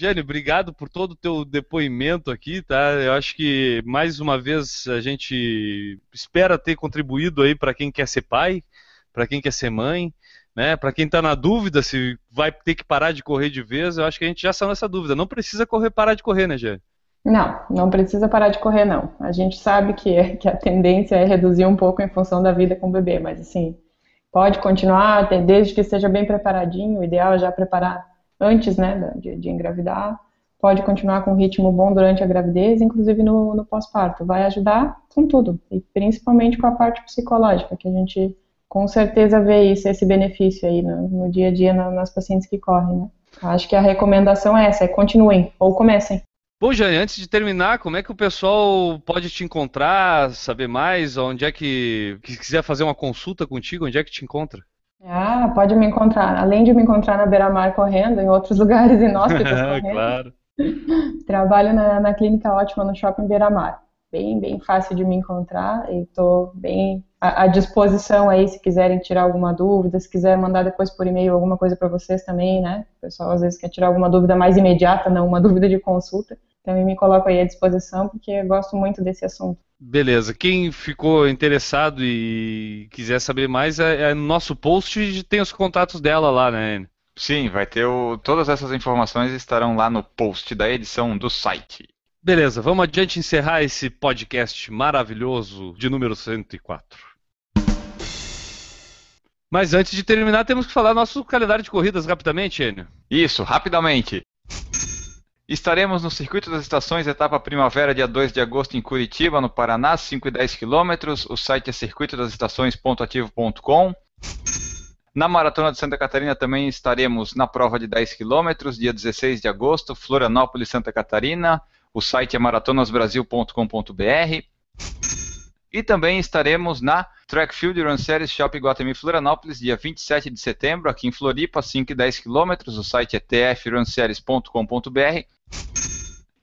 Gênio, obrigado por todo o teu depoimento aqui, tá? Eu acho que mais uma vez a gente espera ter contribuído aí para quem quer ser pai, para quem quer ser mãe, né? Para quem está na dúvida se vai ter que parar de correr de vez, eu acho que a gente já saiu nessa dúvida. Não precisa correr, parar de correr, né, Gênio? Não, não precisa parar de correr, não. A gente sabe que, que a tendência é reduzir um pouco em função da vida com o bebê, mas assim, pode continuar, desde que esteja bem preparadinho. O ideal é já preparar antes né, de, de engravidar, pode continuar com um ritmo bom durante a gravidez, inclusive no, no pós-parto. Vai ajudar com tudo, e principalmente com a parte psicológica, que a gente com certeza vê isso, esse benefício aí no, no dia a dia nas pacientes que correm. Né? Acho que a recomendação é essa, é continuem ou comecem. Bom, Jane, antes de terminar, como é que o pessoal pode te encontrar, saber mais, onde é que, que quiser fazer uma consulta contigo, onde é que te encontra? Ah, pode me encontrar. Além de me encontrar na Beira-Mar correndo, em outros lugares inóspitos correndo. claro. Trabalho na, na Clínica Ótima no Shopping Beira-Mar. Bem, bem fácil de me encontrar e estou bem à, à, disposição aí se quiserem tirar alguma dúvida, se quiser mandar depois por e-mail alguma coisa para vocês também, né? O pessoal às vezes quer tirar alguma dúvida mais imediata, não uma dúvida de consulta. Também me coloco aí à disposição porque eu gosto muito desse assunto. Beleza. Quem ficou interessado e quiser saber mais, é, é no nosso post tem os contatos dela lá, né? Sim, vai ter o, todas essas informações estarão lá no post da edição do site. Beleza, vamos adiante encerrar esse podcast maravilhoso de número 104. Mas antes de terminar, temos que falar nosso calendário de corridas rapidamente, Enio. Isso, rapidamente. Estaremos no Circuito das Estações, etapa primavera, dia 2 de agosto, em Curitiba, no Paraná, 5 e 10 quilômetros. O site é circuitodastações.ativo.com. Na Maratona de Santa Catarina também estaremos na prova de 10 quilômetros, dia 16 de agosto, Florianópolis, Santa Catarina. O site é maratonasbrasil.com.br. E também estaremos na Track Field Run Series Shop Guatemi Florianópolis, dia 27 de setembro, aqui em Floripa, 5 e 10 quilômetros. O site é tfrunseries.com.br.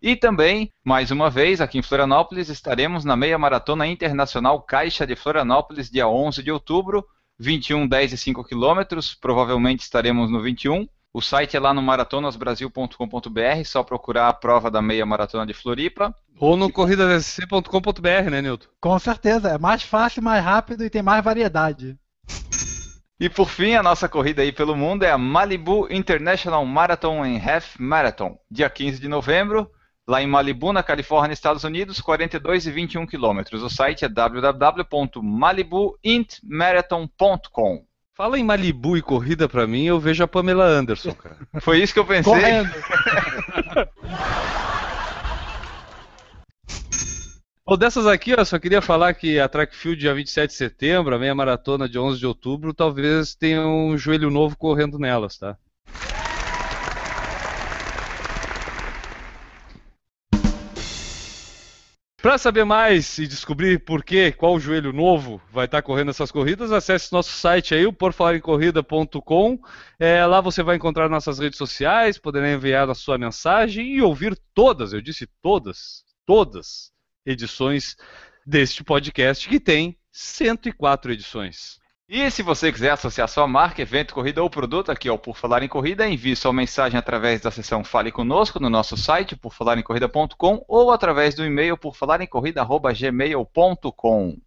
E também, mais uma vez, aqui em Florianópolis, estaremos na Meia Maratona Internacional Caixa de Florianópolis, dia 11 de outubro, 21, 10 e 5 quilômetros. Provavelmente estaremos no 21. O site é lá no maratonasbrasil.com.br, só procurar a prova da meia maratona de Floripa. Ou no corridasc.com.br, né, Nilton? Com certeza, é mais fácil, mais rápido e tem mais variedade. E por fim, a nossa corrida aí pelo mundo é a Malibu International Marathon and Half Marathon, dia 15 de novembro, lá em Malibu, na Califórnia, Estados Unidos, 42 e 21 quilômetros. O site é www.malibuintmarathon.com. Fala em Malibu e corrida pra mim, eu vejo a Pamela Anderson, cara. Foi isso que eu pensei. Correndo. Ou dessas aqui, só queria falar que a Track Field dia 27 de setembro, a meia maratona de 11 de outubro, talvez tenha um joelho novo correndo nelas, tá? Para saber mais e descobrir por que, qual joelho novo vai estar tá correndo essas corridas, acesse nosso site aí, o porfalarencorrida.com. É, lá você vai encontrar nossas redes sociais, poderá enviar a sua mensagem e ouvir todas, eu disse todas, todas edições deste podcast, que tem 104 edições. E se você quiser associar sua marca, evento, corrida ou produto aqui ao Por Falar em Corrida, envie sua mensagem através da seção Fale Conosco no nosso site, porfalarencorrida.com ou através do e-mail porfalarencorrida.gmail.com.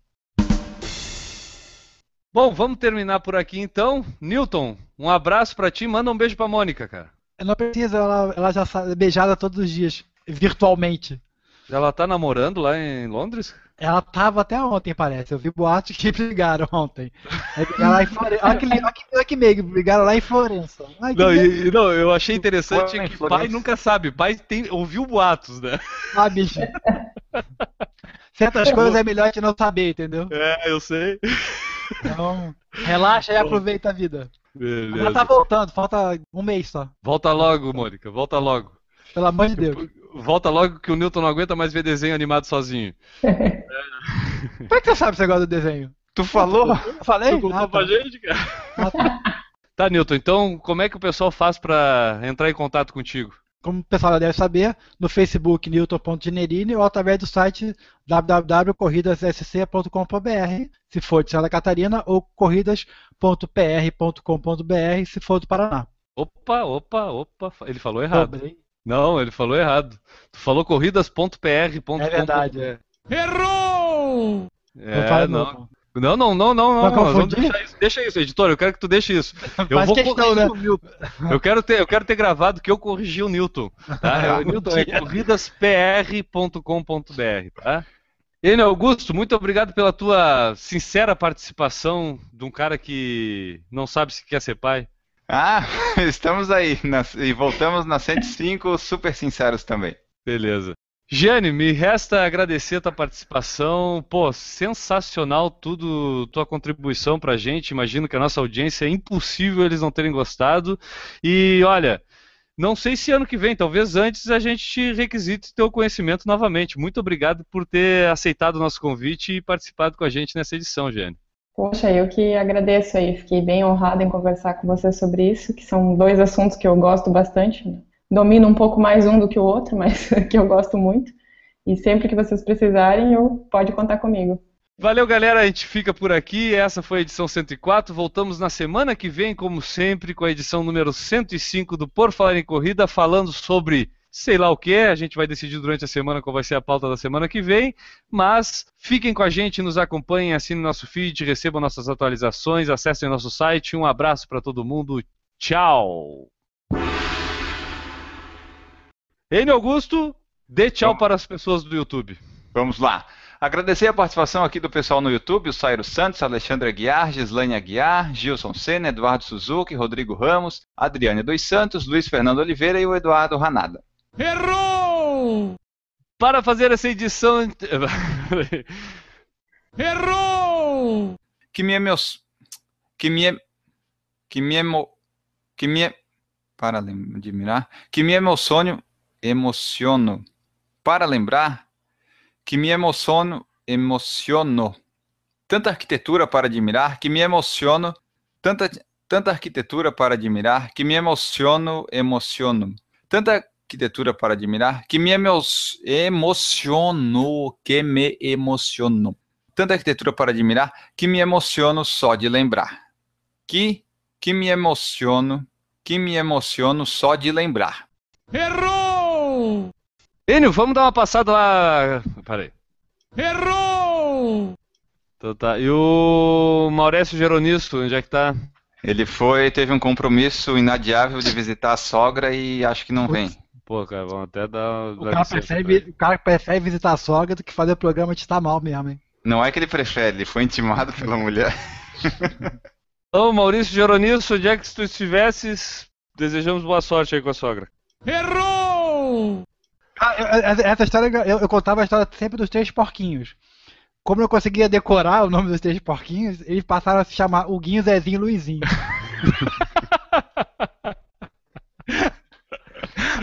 Bom, vamos terminar por aqui então. Newton, um abraço para ti, manda um beijo para Mônica, cara. Não precisa, ela, ela já é beijada todos os dias, virtualmente. Ela tá namorando lá em Londres? Ela tava até ontem, parece. Eu vi boatos que brigaram ontem. Lá em Florença. Olha que, olha que, olha que meio, brigaram lá em Florença. Ai, não, e, não, eu achei interessante que pai nunca sabe. Pai tem, ouviu boatos, né? Ah, bicho. Certas coisas é melhor a gente não saber, entendeu? É, eu sei. Então, relaxa e aproveita a vida. Beleza. Ela tá voltando, falta um mês só. Volta logo, Mônica, volta logo. Pelo amor de Deus. Volta logo que o Newton não aguenta mais ver desenho animado sozinho. Como é que você sabe que você gosta do desenho? Tu falou? Eu falei? Tu contou ah, tá. pra gente, cara. Ah, tá. tá, Newton, então como é que o pessoal faz para entrar em contato contigo? Como o pessoal deve saber, no Facebook newton.generini ou através do site www.corridassc.com.br, se for de Santa Catarina, ou corridas.pr.com.br, se for do Paraná. Opa, opa, opa, ele falou errado. Dobrei. Não, ele falou errado. Tu falou corridas.pr.com. É verdade. É. Errou! É, não. Não, não, não, não, não. não deixa, isso, deixa isso, editor. Eu quero que tu deixe isso. Eu Faz vou questão, né? o Newton. Eu quero ter, eu quero ter gravado que eu corrigi o Newton. Tá? o Newton é corridaspr.com.br, tá? Enio Augusto, muito obrigado pela tua sincera participação de um cara que não sabe se quer ser pai. Ah, estamos aí. e voltamos na 105, super sinceros também. Beleza. Jane, me resta agradecer a tua participação. Pô, sensacional tudo, tua contribuição pra gente. Imagino que a nossa audiência é impossível eles não terem gostado. E olha, não sei se ano que vem, talvez antes a gente te requisite teu conhecimento novamente. Muito obrigado por ter aceitado o nosso convite e participado com a gente nessa edição, Jane. Poxa, eu que agradeço aí, fiquei bem honrada em conversar com você sobre isso, que são dois assuntos que eu gosto bastante. Domino um pouco mais um do que o outro, mas que eu gosto muito. E sempre que vocês precisarem, eu pode contar comigo. Valeu, galera. A gente fica por aqui. Essa foi a edição 104. Voltamos na semana que vem, como sempre, com a edição número 105 do Por Falar em Corrida, falando sobre sei lá o que. A gente vai decidir durante a semana qual vai ser a pauta da semana que vem. Mas fiquem com a gente, nos acompanhem, assinem nosso feed, recebam nossas atualizações, acessem nosso site. Um abraço para todo mundo. Tchau. Enio Augusto, dê tchau para as pessoas do YouTube. Vamos lá. Agradecer a participação aqui do pessoal no YouTube, o Sairo Santos, Alexandre Aguiar, Gislaine Aguiar, Gilson Senna, Eduardo Suzuki, Rodrigo Ramos, Adriane dos Santos, Luiz Fernando Oliveira e o Eduardo Ranada. Errou! Para fazer essa edição... Errou! Que me meus... Que me... Que me emo... Que me... Para admirar... Que me emociono... Emociono... Para lembrar que me emociono, emociono. Tanta arquitetura para admirar que me emociono, tanta, tanta arquitetura para admirar que me emociono, emociono. Tanta arquitetura para admirar que me emo emociono, que me emociono. Tanta arquitetura para admirar que me emociono só de lembrar. Que que me emociono, que me emociono só de lembrar. Errou! Enio, vamos dar uma passada lá. Peraí. Errou! Então tá. E o Maurício Geronisto, onde é que tá? Ele foi, teve um compromisso inadiável de visitar a sogra e acho que não vem. Pô, cara, vamos até dar. O cara, prefere, o cara prefere visitar a sogra do que fazer o programa de estar mal mesmo, hein? Não é que ele prefere, ele foi intimado pela mulher. Ô, Maurício Geronisto, onde é que se tu estivesses, desejamos boa sorte aí com a sogra. Errou! Ah, essa história, eu, eu, contava a história sempre dos três porquinhos. Como eu conseguia decorar o nome dos três porquinhos, eles passaram a se chamar o Guinho, Zezinho e Luizinho.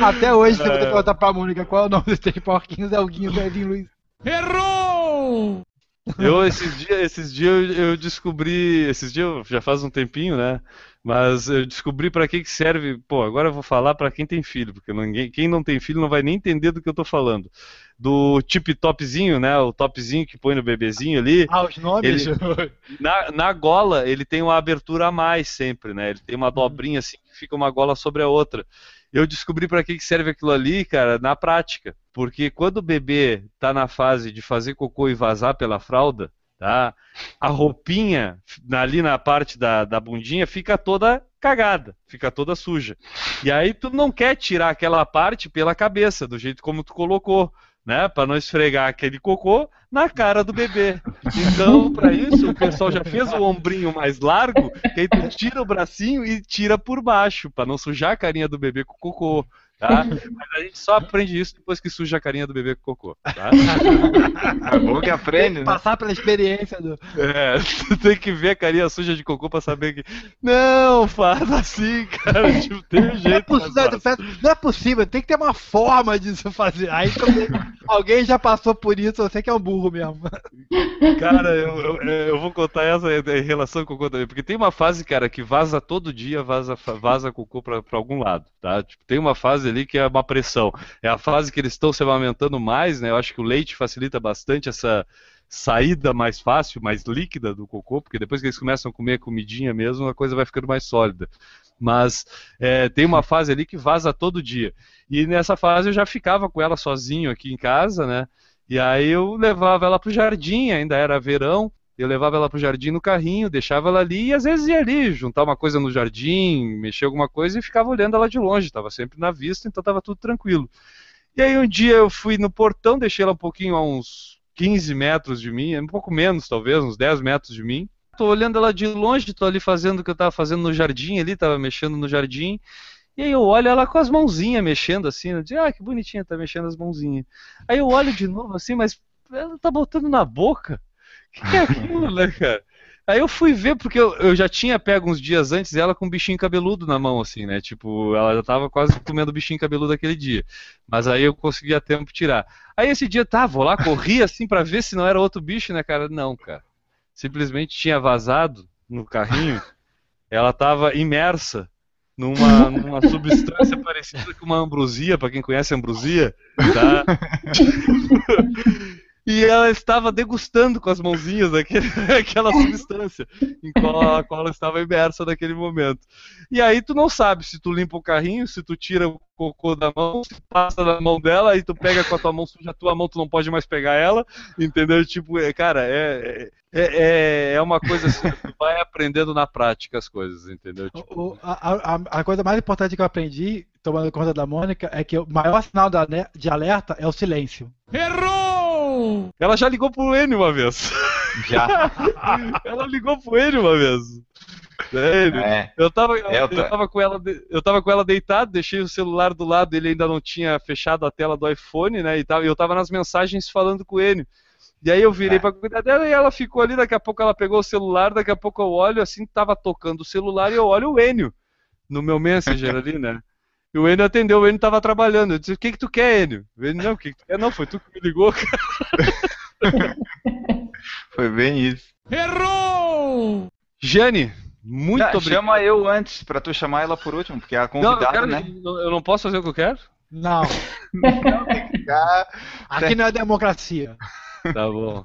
Até hoje, se você é. perguntar pra Mônica qual é o nome dos três porquinhos, é o Guinho, Zezinho e Luizinho. Errou! Eu, esses dias, esses dias eu descobri, esses dias já faz um tempinho, né? Mas eu descobri para que, que serve. Pô, agora eu vou falar para quem tem filho, porque ninguém, quem não tem filho não vai nem entender do que eu tô falando. Do tip topzinho, né? O topzinho que põe no bebezinho ali. Ah, os nomes? Ele, na, na gola, ele tem uma abertura a mais sempre, né? Ele tem uma uhum. dobrinha assim que fica uma gola sobre a outra. Eu descobri para que, serve aquilo ali, cara, na prática. Porque quando o bebê tá na fase de fazer cocô e vazar pela fralda, tá? A roupinha ali na parte da, da bundinha fica toda cagada, fica toda suja. E aí tu não quer tirar aquela parte pela cabeça, do jeito como tu colocou, né? Para não esfregar aquele cocô na cara do bebê. Então, para isso, o pessoal já fez o ombrinho mais largo, que aí tu tira o bracinho e tira por baixo, para não sujar a carinha do bebê com cocô. Tá? Mas a gente só aprende isso depois que suja a carinha do bebê com cocô. Tá? É bom que aprende, né? Passar pela experiência do. É, tu tem que ver a carinha suja de cocô pra saber que. Não, faz assim, cara. Tipo, tem um jeito. Não é, possível, não é possível, tem que ter uma forma disso fazer. Aí também, alguém já passou por isso, você que é um burro mesmo. Cara, eu, eu, eu vou contar essa em relação com o cocô também. Porque tem uma fase, cara, que vaza todo dia, vaza, vaza cocô pra, pra algum lado, tá? Tipo, tem uma fase ali que é uma pressão. É a fase que eles estão se amamentando mais, né? Eu acho que o leite facilita bastante essa saída mais fácil, mais líquida do cocô, porque depois que eles começam a comer comidinha mesmo, a coisa vai ficando mais sólida. Mas é, tem uma fase ali que vaza todo dia. E nessa fase eu já ficava com ela sozinho aqui em casa, né? E aí eu levava ela pro jardim, ainda era verão, eu levava ela pro jardim no carrinho, deixava ela ali e às vezes ia ali juntar uma coisa no jardim, mexer alguma coisa e ficava olhando ela de longe, estava sempre na vista, então estava tudo tranquilo. E aí um dia eu fui no portão, deixei ela um pouquinho a uns 15 metros de mim, um pouco menos talvez, uns 10 metros de mim. Tô olhando ela de longe, tô ali fazendo o que eu estava fazendo no jardim ali, estava mexendo no jardim. E aí eu olho ela com as mãozinhas mexendo assim, eu digo, ah, que bonitinha, tá mexendo as mãozinhas. Aí eu olho de novo assim, mas ela tá botando na boca que é aquilo, né, cara? Aí eu fui ver, porque eu, eu, já tinha pego uns dias antes ela com um bichinho cabeludo na mão, assim, né? Tipo, ela já tava quase comendo bichinho cabeludo aquele dia. Mas aí eu consegui a tempo tirar. Aí esse dia, tá, vou lá, corri assim para ver se não era outro bicho, né, cara? Não, cara. simplesmente tinha vazado no carrinho. Ela estava imersa numa, numa substância parecida com uma ambrosia, para quem conhece ambrosia, tá? e ela estava degustando com as mãozinhas aquele, aquela substância em qual a qual ela estava imersa naquele momento. E aí tu não sabe se tu limpa o carrinho, se tu tira o cocô da mão, se passa na mão dela, aí tu pega com a tua mão suja, a tua mão tu não pode mais pegar ela, entendeu? Tipo, é, cara, é, é, é, é uma coisa assim, tu vai aprendendo na prática as coisas, entendeu? Tipo, o, a, a, a, coisa mais importante que eu aprendi, tomando conta da Mônica, é que o maior sinal de alerta é o silêncio. Errou! Ela já ligou pro Enio uma vez. Já. ela ligou pro Enio uma vez. Sério? É. Eu, tava, eu, eu, tava com ela, eu tava com ela deitado, deixei o celular do lado, ele ainda não tinha fechado a tela do iPhone, né? E tava, eu tava nas mensagens falando com Enio. E aí eu virei é. pra cuidar dela e ela ficou ali, daqui a pouco ela pegou o celular, daqui a pouco eu olho assim, tava tocando o celular e eu olho o Enio no meu Messenger ali, né? E o Enio atendeu, o Enio tava trabalhando. Eu disse, o que que tu quer, Enio? O Enio, não, o que que tu quer? Não, foi tu que me ligou, cara. foi bem isso. Errou! Jane, muito não, obrigado. Chama eu antes, pra tu chamar ela por último, porque é a convidada, não, eu quero, né? Eu não posso fazer o que eu quero? Não. não Aqui não é democracia. Tá bom.